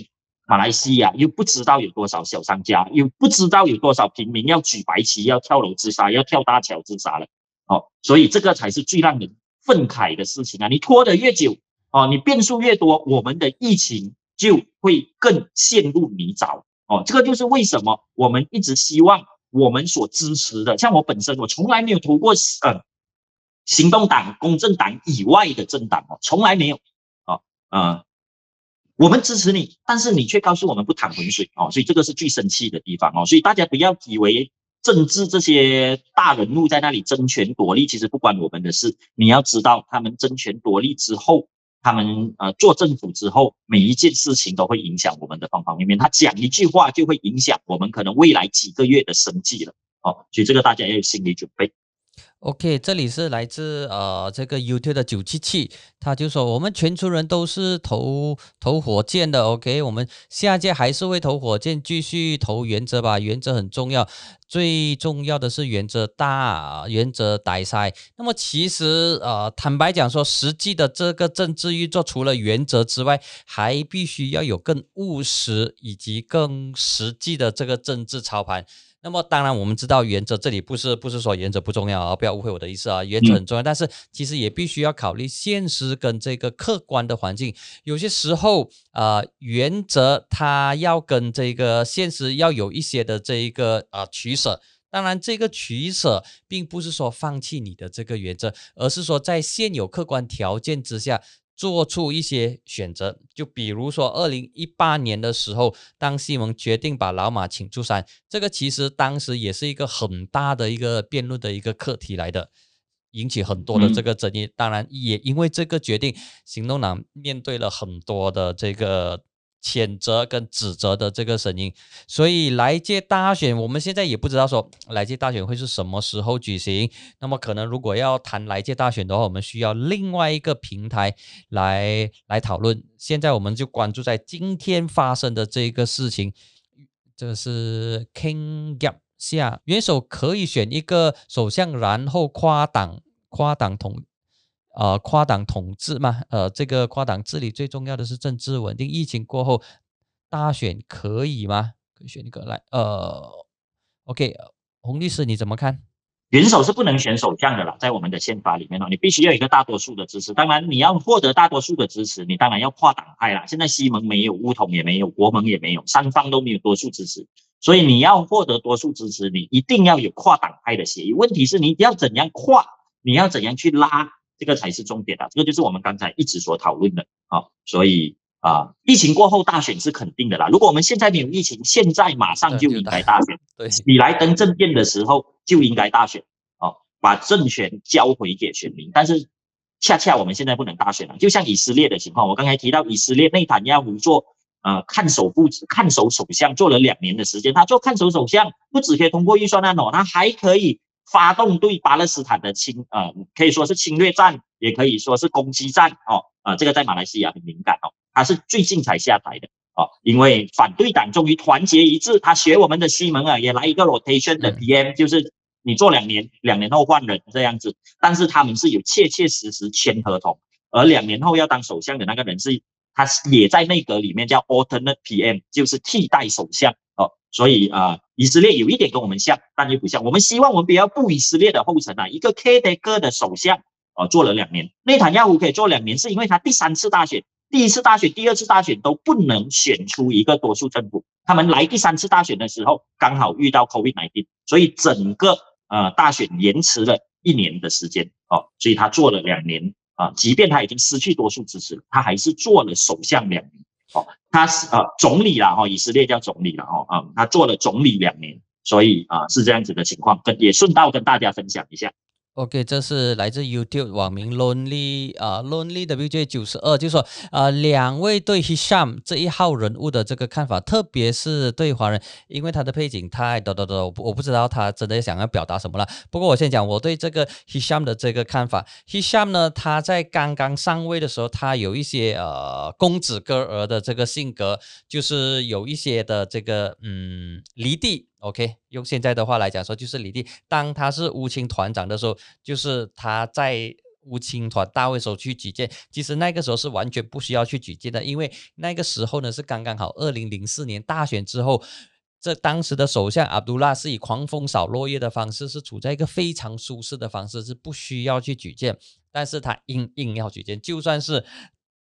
马来西亚又不知道有多少小商家，又不知道有多少平民要举白旗、要跳楼自杀、要跳大桥自杀了。哦，所以这个才是最让人愤慨的事情啊！你拖得越久，哦，你变数越多，我们的疫情。就会更陷入泥沼哦，这个就是为什么我们一直希望我们所支持的，像我本身，我从来没有投过呃行动党、公正党以外的政党哦，从来没有哦，呃，我们支持你，但是你却告诉我们不淌浑水哦，所以这个是最生气的地方哦，所以大家不要以为政治这些大人物在那里争权夺利，其实不关我们的事，你要知道他们争权夺利之后。他们呃做政府之后，每一件事情都会影响我们的方方面面。他讲一句话就会影响我们可能未来几个月的生计了。哦，所以这个大家要有心理准备。OK，这里是来自呃这个 YouTube 的九七七，他就说我们全村人都是投投火箭的。OK，我们下届还是会投火箭，继续投原则吧，原则很重要，最重要的是原则大，原则大赛。那么其实呃坦白讲说，实际的这个政治运作除了原则之外，还必须要有更务实以及更实际的这个政治操盘。那么当然，我们知道原则这里不是不是说原则不重要啊，不要误会我的意思啊，原则很重要，但是其实也必须要考虑现实跟这个客观的环境。有些时候啊，原则它要跟这个现实要有一些的这一个啊取舍。当然，这个取舍并不是说放弃你的这个原则，而是说在现有客观条件之下。做出一些选择，就比如说二零一八年的时候，当西蒙决定把老马请出山，这个其实当时也是一个很大的一个辩论的一个课题来的，引起很多的这个争议。当然，也因为这个决定，行动党面对了很多的这个。谴责跟指责的这个声音，所以来届大选，我们现在也不知道说来届大选会是什么时候举行。那么可能如果要谈来届大选的话，我们需要另外一个平台来来讨论。现在我们就关注在今天发生的这个事情，这是 King Gap 下，元首可以选一个首相，然后跨党跨党统，呃，跨党统治嘛？呃，这个跨党治理最重要的是政治稳定。疫情过后大选可以吗？可以选一个来，呃，OK，洪律师你怎么看？元首是不能选首相的啦，在我们的宪法里面哦，你必须要有一个大多数的支持。当然，你要获得大多数的支持，你当然要跨党派啦。现在西盟没有，乌统也没有，国盟也没有，三方都没有多数支持，所以你要获得多数支持，你一定要有跨党派的协议。问题是你要怎样跨，你要怎样去拉，这个才是重点啊！这个就是我们刚才一直所讨论的啊。所以啊，疫情过后大选是肯定的啦。如果我们现在没有疫情，现在马上就应该大选。对，米莱登政变的时候。就应该大选哦，把政权交回给选民。但是恰恰我们现在不能大选了，就像以色列的情况，我刚才提到以色列内塔尼亚胡做呃看守部看守首相做了两年的时间，他做看守首相不只可以通过预算案哦，他还可以发动对巴勒斯坦的侵呃可以说是侵略战，也可以说是攻击战哦啊这个在马来西亚很敏感哦，他是最近才下台的。哦，因为反对党终于团结一致，他学我们的西蒙啊，也来一个 rotation 的 PM，就是你做两年，两年后换人这样子。但是他们是有切切实实签合同，而两年后要当首相的那个人是，他也在内阁里面叫 alternate PM，就是替代首相。哦，所以啊，以色列有一点跟我们像，但又不像。我们希望我们不要步以色列的后尘啊，一个 K 德哥的首相，哦，做了两年，内塔尼亚胡可以做两年，是因为他第三次大选。第一次大选、第二次大选都不能选出一个多数政府。他们来第三次大选的时候，刚好遇到 COVID-19，所以整个呃大选延迟了一年的时间。哦，所以他做了两年啊，即便他已经失去多数支持，他还是做了首相两年。哦，他是呃总理了，哈，以色列叫总理了，哦，啊，他做了总理两年，所以啊是这样子的情况，跟也顺道跟大家分享一下。OK，这是来自 YouTube 网名 Lonely 啊，Lonely WJ 九十二，就说啊，两位对 Hisham 这一号人物的这个看法，特别是对华人，因为他的背景太多多多，我我不知道他真的想要表达什么了。不过我先讲我对这个 Hisham 的这个看法。Hisham 呢，他在刚刚上位的时候，他有一些呃公子哥儿的这个性格，就是有一些的这个嗯离地。OK，用现在的话来讲说，就是李弟当他是乌青团长的时候，就是他在乌青团大会时候去举荐。其实那个时候是完全不需要去举荐的，因为那个时候呢是刚刚好，二零零四年大选之后，这当时的首相阿卜杜拉是以狂风扫落叶的方式，是处在一个非常舒适的方式，是不需要去举荐，但是他硬硬要举荐，就算是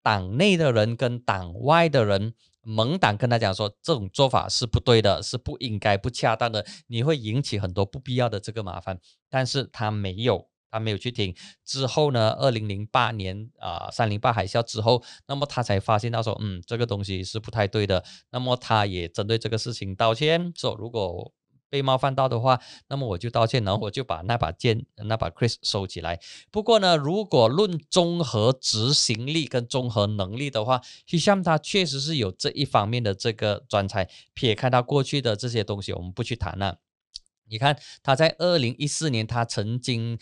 党内的人跟党外的人。盟党跟他讲说，这种做法是不对的，是不应该、不恰当的，你会引起很多不必要的这个麻烦。但是他没有，他没有去听。之后呢，二零零八年啊，三零八海啸之后，那么他才发现到说，嗯，这个东西是不太对的。那么他也针对这个事情道歉，说如果。被冒犯到的话，那么我就道歉，然后我就把那把剑、那把 Chris 收起来。不过呢，如果论综合执行力跟综合能力的话，Hisham 他确实是有这一方面的这个专才。撇开他过去的这些东西，我们不去谈了。你看他在二零一四年，他曾经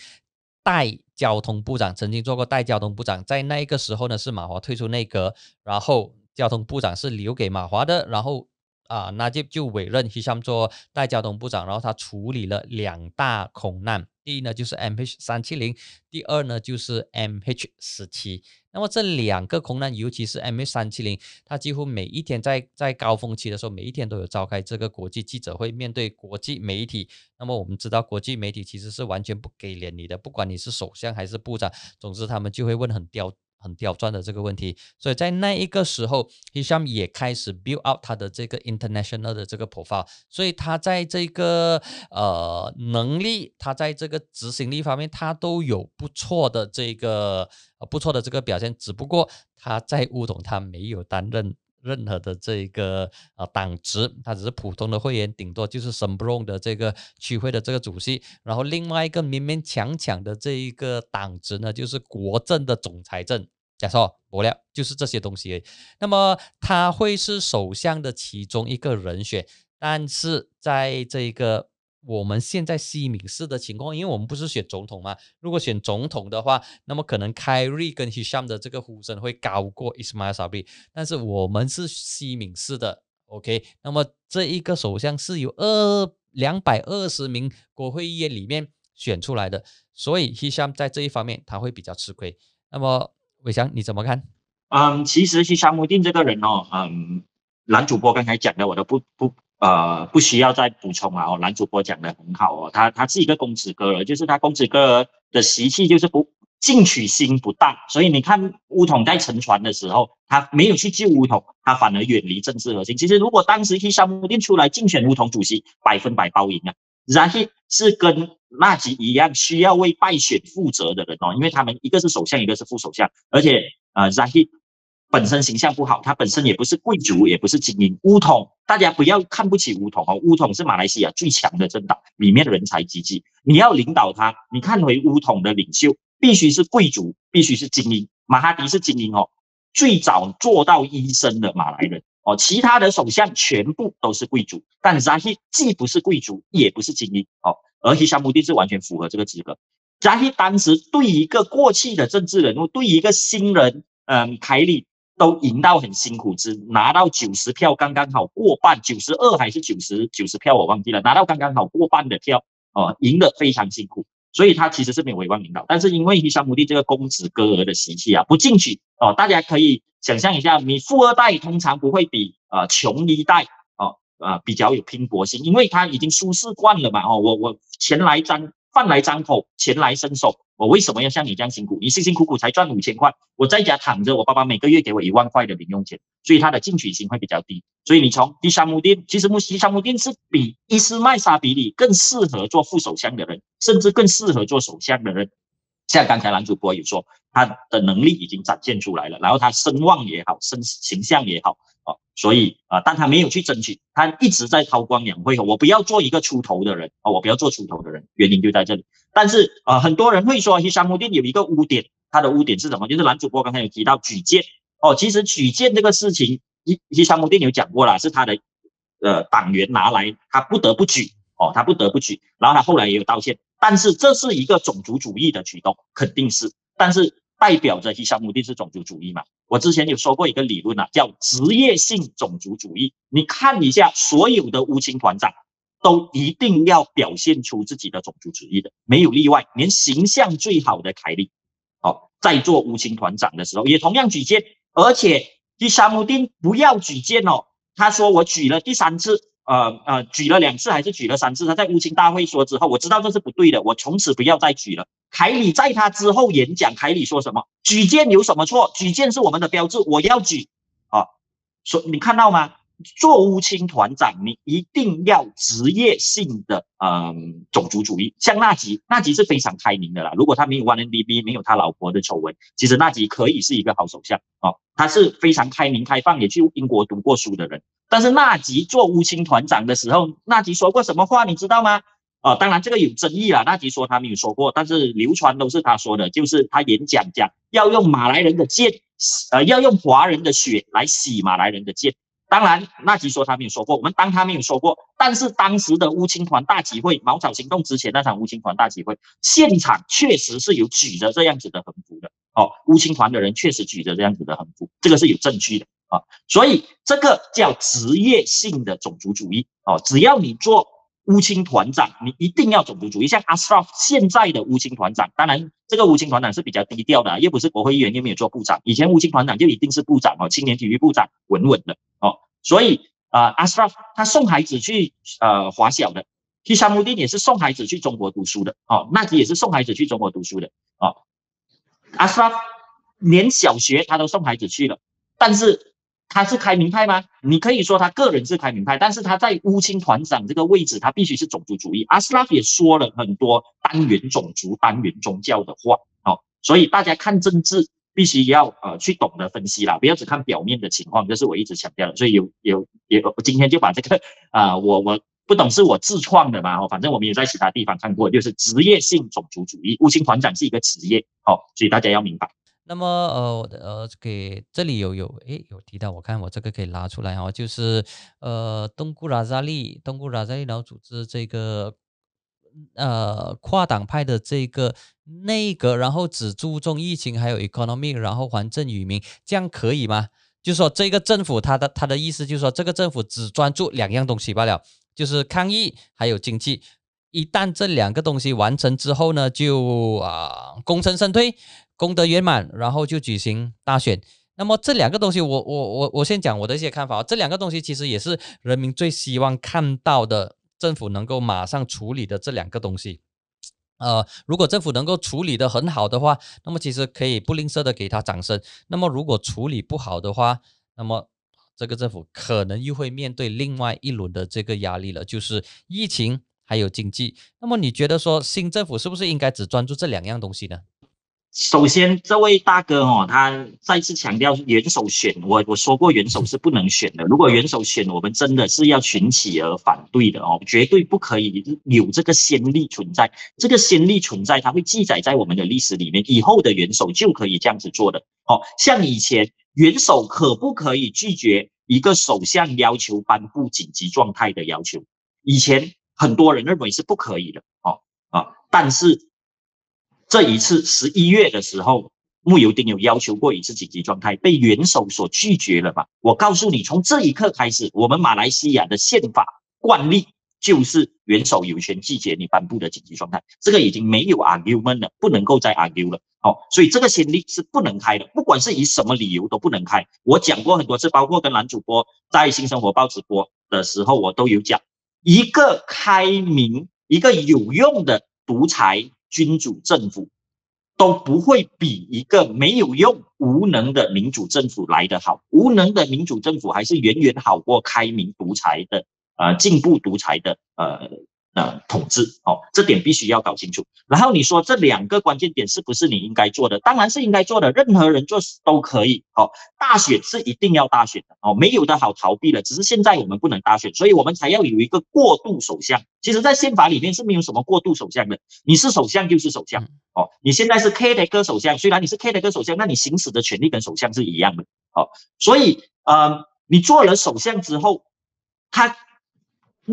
代交通部长，曾经做过代交通部长。在那个时候呢，是马华退出内阁，然后交通部长是留给马华的，然后。啊，那就就委任 Hisham 做代交通部长，然后他处理了两大空难，第一呢就是 MH 三七零，第二呢就是 MH 十七。那么这两个空难，尤其是 MH 三七零，他几乎每一天在在高峰期的时候，每一天都有召开这个国际记者会，面对国际媒体。那么我们知道，国际媒体其实是完全不给脸你的，不管你是首相还是部长，总之他们就会问很刁。很刁钻的这个问题，所以在那一个时候，Hisham 也开始 build up 他的这个 international 的这个 profile，所以他在这个呃能力，他在这个执行力方面，他都有不错的这个不错的这个表现。只不过他在乌统，他没有担任任何的这个呃党职，他只是普通的会员，顶多就是 s 不 m 的这个区会的这个主席。然后另外一个勉勉强强的这一个党职呢，就是国政的总财政。假设不了，就是这些东西。那么他会是首相的其中一个人选，但是在这个我们现在西敏市的情况，因为我们不是选总统嘛，如果选总统的话，那么可能凯瑞跟 Hisham 的这个呼声会高过 Ismail Sabri，但是我们是西敏市的。OK，那么这一个首相是由二两百二十名国会议员里面选出来的，所以 Hisham 在这一方面他会比较吃亏。那么伟翔你怎么看？嗯，其实 Hisham Mudin 这个人哦，嗯，男主播刚才讲的我都不不呃不需要再补充了哦，男主播讲的很好哦，他他是一个公子哥儿，就是他公子哥儿的习气就是不。进取心不大，所以你看乌统在沉船的时候，他没有去救乌统，他反而远离政治核心。其实如果当时去沙姆丁出来竞选乌统主席，百分百包赢啊。然后是跟纳吉一样，需要为败选负责的人哦，因为他们一个是首相，一个是副首相，而且呃，然后本身形象不好，他本身也不是贵族，也不是精英。乌统大家不要看不起乌统哦，乌统是马来西亚最强的政党，里面的人才济济。你要领导他，你看回乌统的领袖。必须是贵族，必须是精英。马哈迪是精英哦，最早做到医生的马来人哦。其他的首相全部都是贵族，但扎希既不是贵族，也不是精英哦。而希沙穆蒂是完全符合这个资格。扎希当时对一个过气的政治人物，对一个新人，嗯，凯里都赢到很辛苦，只拿到九十票，刚刚好过半，九十二还是九十九十票我忘记了，拿到刚刚好过半的票哦，赢得非常辛苦。所以他其实是没有委婉领导，但是因为伊山姆蒂这个公子哥儿的习气啊，不进取哦，大家可以想象一下，你富二代通常不会比呃穷一代哦呃比较有拼搏性，因为他已经舒适惯了嘛哦，我我前来张饭来张口，钱来伸手。我为什么要像你这样辛苦？你辛辛苦苦才赚五千块，我在家躺着，我爸爸每个月给我一万块的零用钱，所以他的进取心会比较低。所以你从第三木丁，其实穆第三木丁是比伊斯麦沙比里更适合做副首相的人，甚至更适合做首相的人。像刚才男主播有说，他的能力已经展现出来了，然后他声望也好，声形象也好。所以啊，但他没有去争取，他一直在韬光养晦。我不要做一个出头的人啊，我不要做出头的人，原因就在这里。但是啊，很多人会说，伊沙木店有一个污点，他的污点是什么？就是男主播刚才有提到举荐哦，其实举荐这个事情，伊伊沙木店有讲过了，是他的呃党员拿来，他不得不举哦，他不得不举，然后他后来也有道歉。但是这是一个种族主义的举动，肯定是，但是。代表着伊沙目的是种族主义嘛？我之前有说过一个理论啊，叫职业性种族主义。你看一下，所有的乌青团长都一定要表现出自己的种族主义的，没有例外。连形象最好的凯利，好，在做乌青团长的时候也同样举荐，而且伊沙目丁不要举荐哦。他说我举了第三次。呃呃，举了两次还是举了三次？他在乌青大会说之后，我知道这是不对的，我从此不要再举了。凯里在他之后演讲，凯里说什么？举荐有什么错？举荐是我们的标志，我要举啊！说你看到吗？做乌青团长，你一定要职业性的，嗯，种族主义。像纳吉，纳吉是非常开明的啦。如果他没有 One N D B，没有他老婆的丑闻，其实纳吉可以是一个好首相啊。他是非常开明开放，也去英国读过书的人。但是纳吉做乌青团长的时候，纳吉说过什么话，你知道吗？啊，当然这个有争议啦。纳吉说他没有说过，但是流传都是他说的，就是他演讲讲要用马来人的剑，呃，要用华人的血来洗马来人的剑。当然，纳吉说他没有说过，我们当他没有说过。但是当时的乌青团大集会，茅草行动之前那场乌青团大集会，现场确实是有举着这样子的横幅的。哦，乌青团的人确实举着这样子的横幅，这个是有证据的啊。所以这个叫职业性的种族主义。哦，只要你做乌青团长，你一定要种族主义。像阿斯拉夫现在的乌青团长，当然这个乌青团长是比较低调的，又不是国会议员，又没有做部长。以前乌青团长就一定是部长哦，青年体育部长，稳稳的哦。所以啊，阿斯拉夫他送孩子去呃华小的，提沙穆丁也是送孩子去中国读书的，哦，纳吉也是送孩子去中国读书的，哦，阿斯拉夫连小学他都送孩子去了，但是他是开明派吗？你可以说他个人是开明派，但是他在乌青团长这个位置，他必须是种族主义。阿斯拉夫也说了很多单元种族、单元宗教的话，哦，所以大家看政治。必须要呃去懂得分析啦，不要只看表面的情况，这是我一直强调的。所以有有有，今天就把这个 啊，我我不懂是我自创的嘛，哦，反正我们也在其他地方看过，就是职业性种族主义，乌青团长是一个职业，哦，所以大家要明白。那么呃呃，给这里有有诶有提到，我看我这个可以拉出来哦，就是呃东姑拉扎利，东姑拉扎利然后组织这个。呃，跨党派的这个内阁，然后只注重疫情，还有 economy，然后还政于民，这样可以吗？就说这个政府，他的他的意思就是说，这个政府只专注两样东西罢了，就是抗疫还有经济。一旦这两个东西完成之后呢，就啊功成身退，功德圆满，然后就举行大选。那么这两个东西，我我我我先讲我的一些看法。这两个东西其实也是人民最希望看到的，政府能够马上处理的这两个东西。呃，如果政府能够处理的很好的话，那么其实可以不吝啬的给他掌声。那么如果处理不好的话，那么这个政府可能又会面对另外一轮的这个压力了，就是疫情。还有经济，那么你觉得说新政府是不是应该只专注这两样东西呢？首先，这位大哥哦，他再次强调元首选，我我说过元首是不能选的。如果元首选，我们真的是要群起而反对的哦，绝对不可以有这个先例存在。这个先例存在，它会记载在我们的历史里面，以后的元首就可以这样子做的。哦，像以前元首可不可以拒绝一个首相要求颁布紧急状态的要求？以前。很多人认为是不可以的，哦啊，但是这一次十一月的时候，穆尤丁有要求过一次紧急状态，被元首所拒绝了吧？我告诉你，从这一刻开始，我们马来西亚的宪法惯例就是元首有权拒绝你颁布的紧急状态，这个已经没有 argument 了，不能够再 argue 了，哦，所以这个先例是不能开的，不管是以什么理由都不能开。我讲过很多次，包括跟男主播在新生活报直播的时候，我都有讲。一个开明、一个有用的独裁君主政府，都不会比一个没有用、无能的民主政府来得好。无能的民主政府还是远远好过开明独裁的、呃进步独裁的呃。呃，统治哦，这点必须要搞清楚。然后你说这两个关键点是不是你应该做的？当然是应该做的，任何人做都可以。哦，大选是一定要大选的哦，没有的好逃避了。只是现在我们不能大选，所以我们才要有一个过渡首相。其实，在宪法里面是没有什么过渡首相的，你是首相就是首相哦。你现在是 K 的哥首相，虽然你是 K 的哥首相，那你行使的权利跟首相是一样的。哦，所以呃，你做了首相之后，他。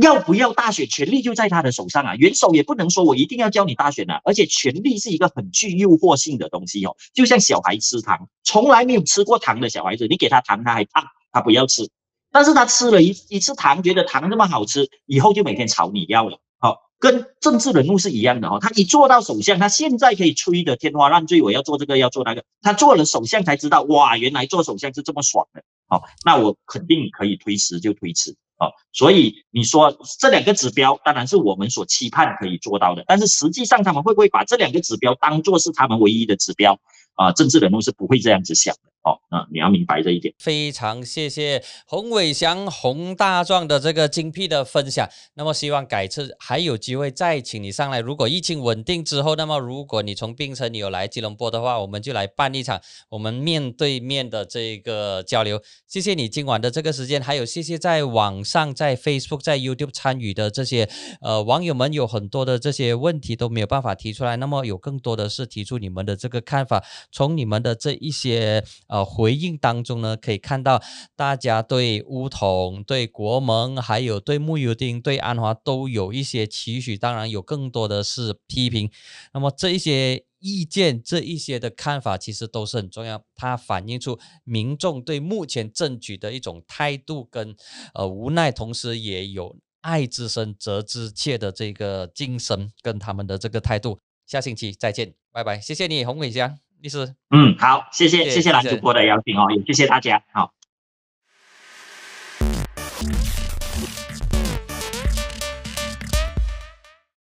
要不要大选，权力就在他的手上啊！元首也不能说我一定要教你大选啊，而且权力是一个很具诱惑性的东西哦，就像小孩吃糖，从来没有吃过糖的小孩子，你给他糖他还怕，他不要吃，但是他吃了一一次糖，觉得糖那么好吃，以后就每天吵你要了。好，跟政治人物是一样的哦，他一做到首相，他现在可以吹得天花乱坠，我要做这个要做那个，他做了首相才知道，哇，原来做首相是这么爽的。好，那我肯定可以推迟就推迟。啊，所以你说这两个指标当然是我们所期盼可以做到的，但是实际上他们会不会把这两个指标当做是他们唯一的指标？啊，政治人物是不会这样子想的。哦，那你要明白这一点。非常谢谢洪伟祥洪大壮的这个精辟的分享。那么希望改次还有机会再请你上来。如果疫情稳定之后，那么如果你从槟城你有来吉隆坡的话，我们就来办一场我们面对面的这个交流。谢谢你今晚的这个时间，还有谢谢在网上在 Facebook 在 YouTube 参与的这些呃网友们，有很多的这些问题都没有办法提出来。那么有更多的是提出你们的这个看法，从你们的这一些。呃，回应当中呢，可以看到大家对乌统、对国盟，还有对穆尤丁、对安华都有一些期许，当然有更多的是批评。那么这一些意见、这一些的看法，其实都是很重要，它反映出民众对目前政局的一种态度跟呃无奈，同时也有爱之深责之切的这个精神跟他们的这个态度。下星期再见，拜拜，谢谢你，洪伟祥。律师，嗯，好，谢谢，谢谢蓝主播的邀请哦，也谢谢大家，好。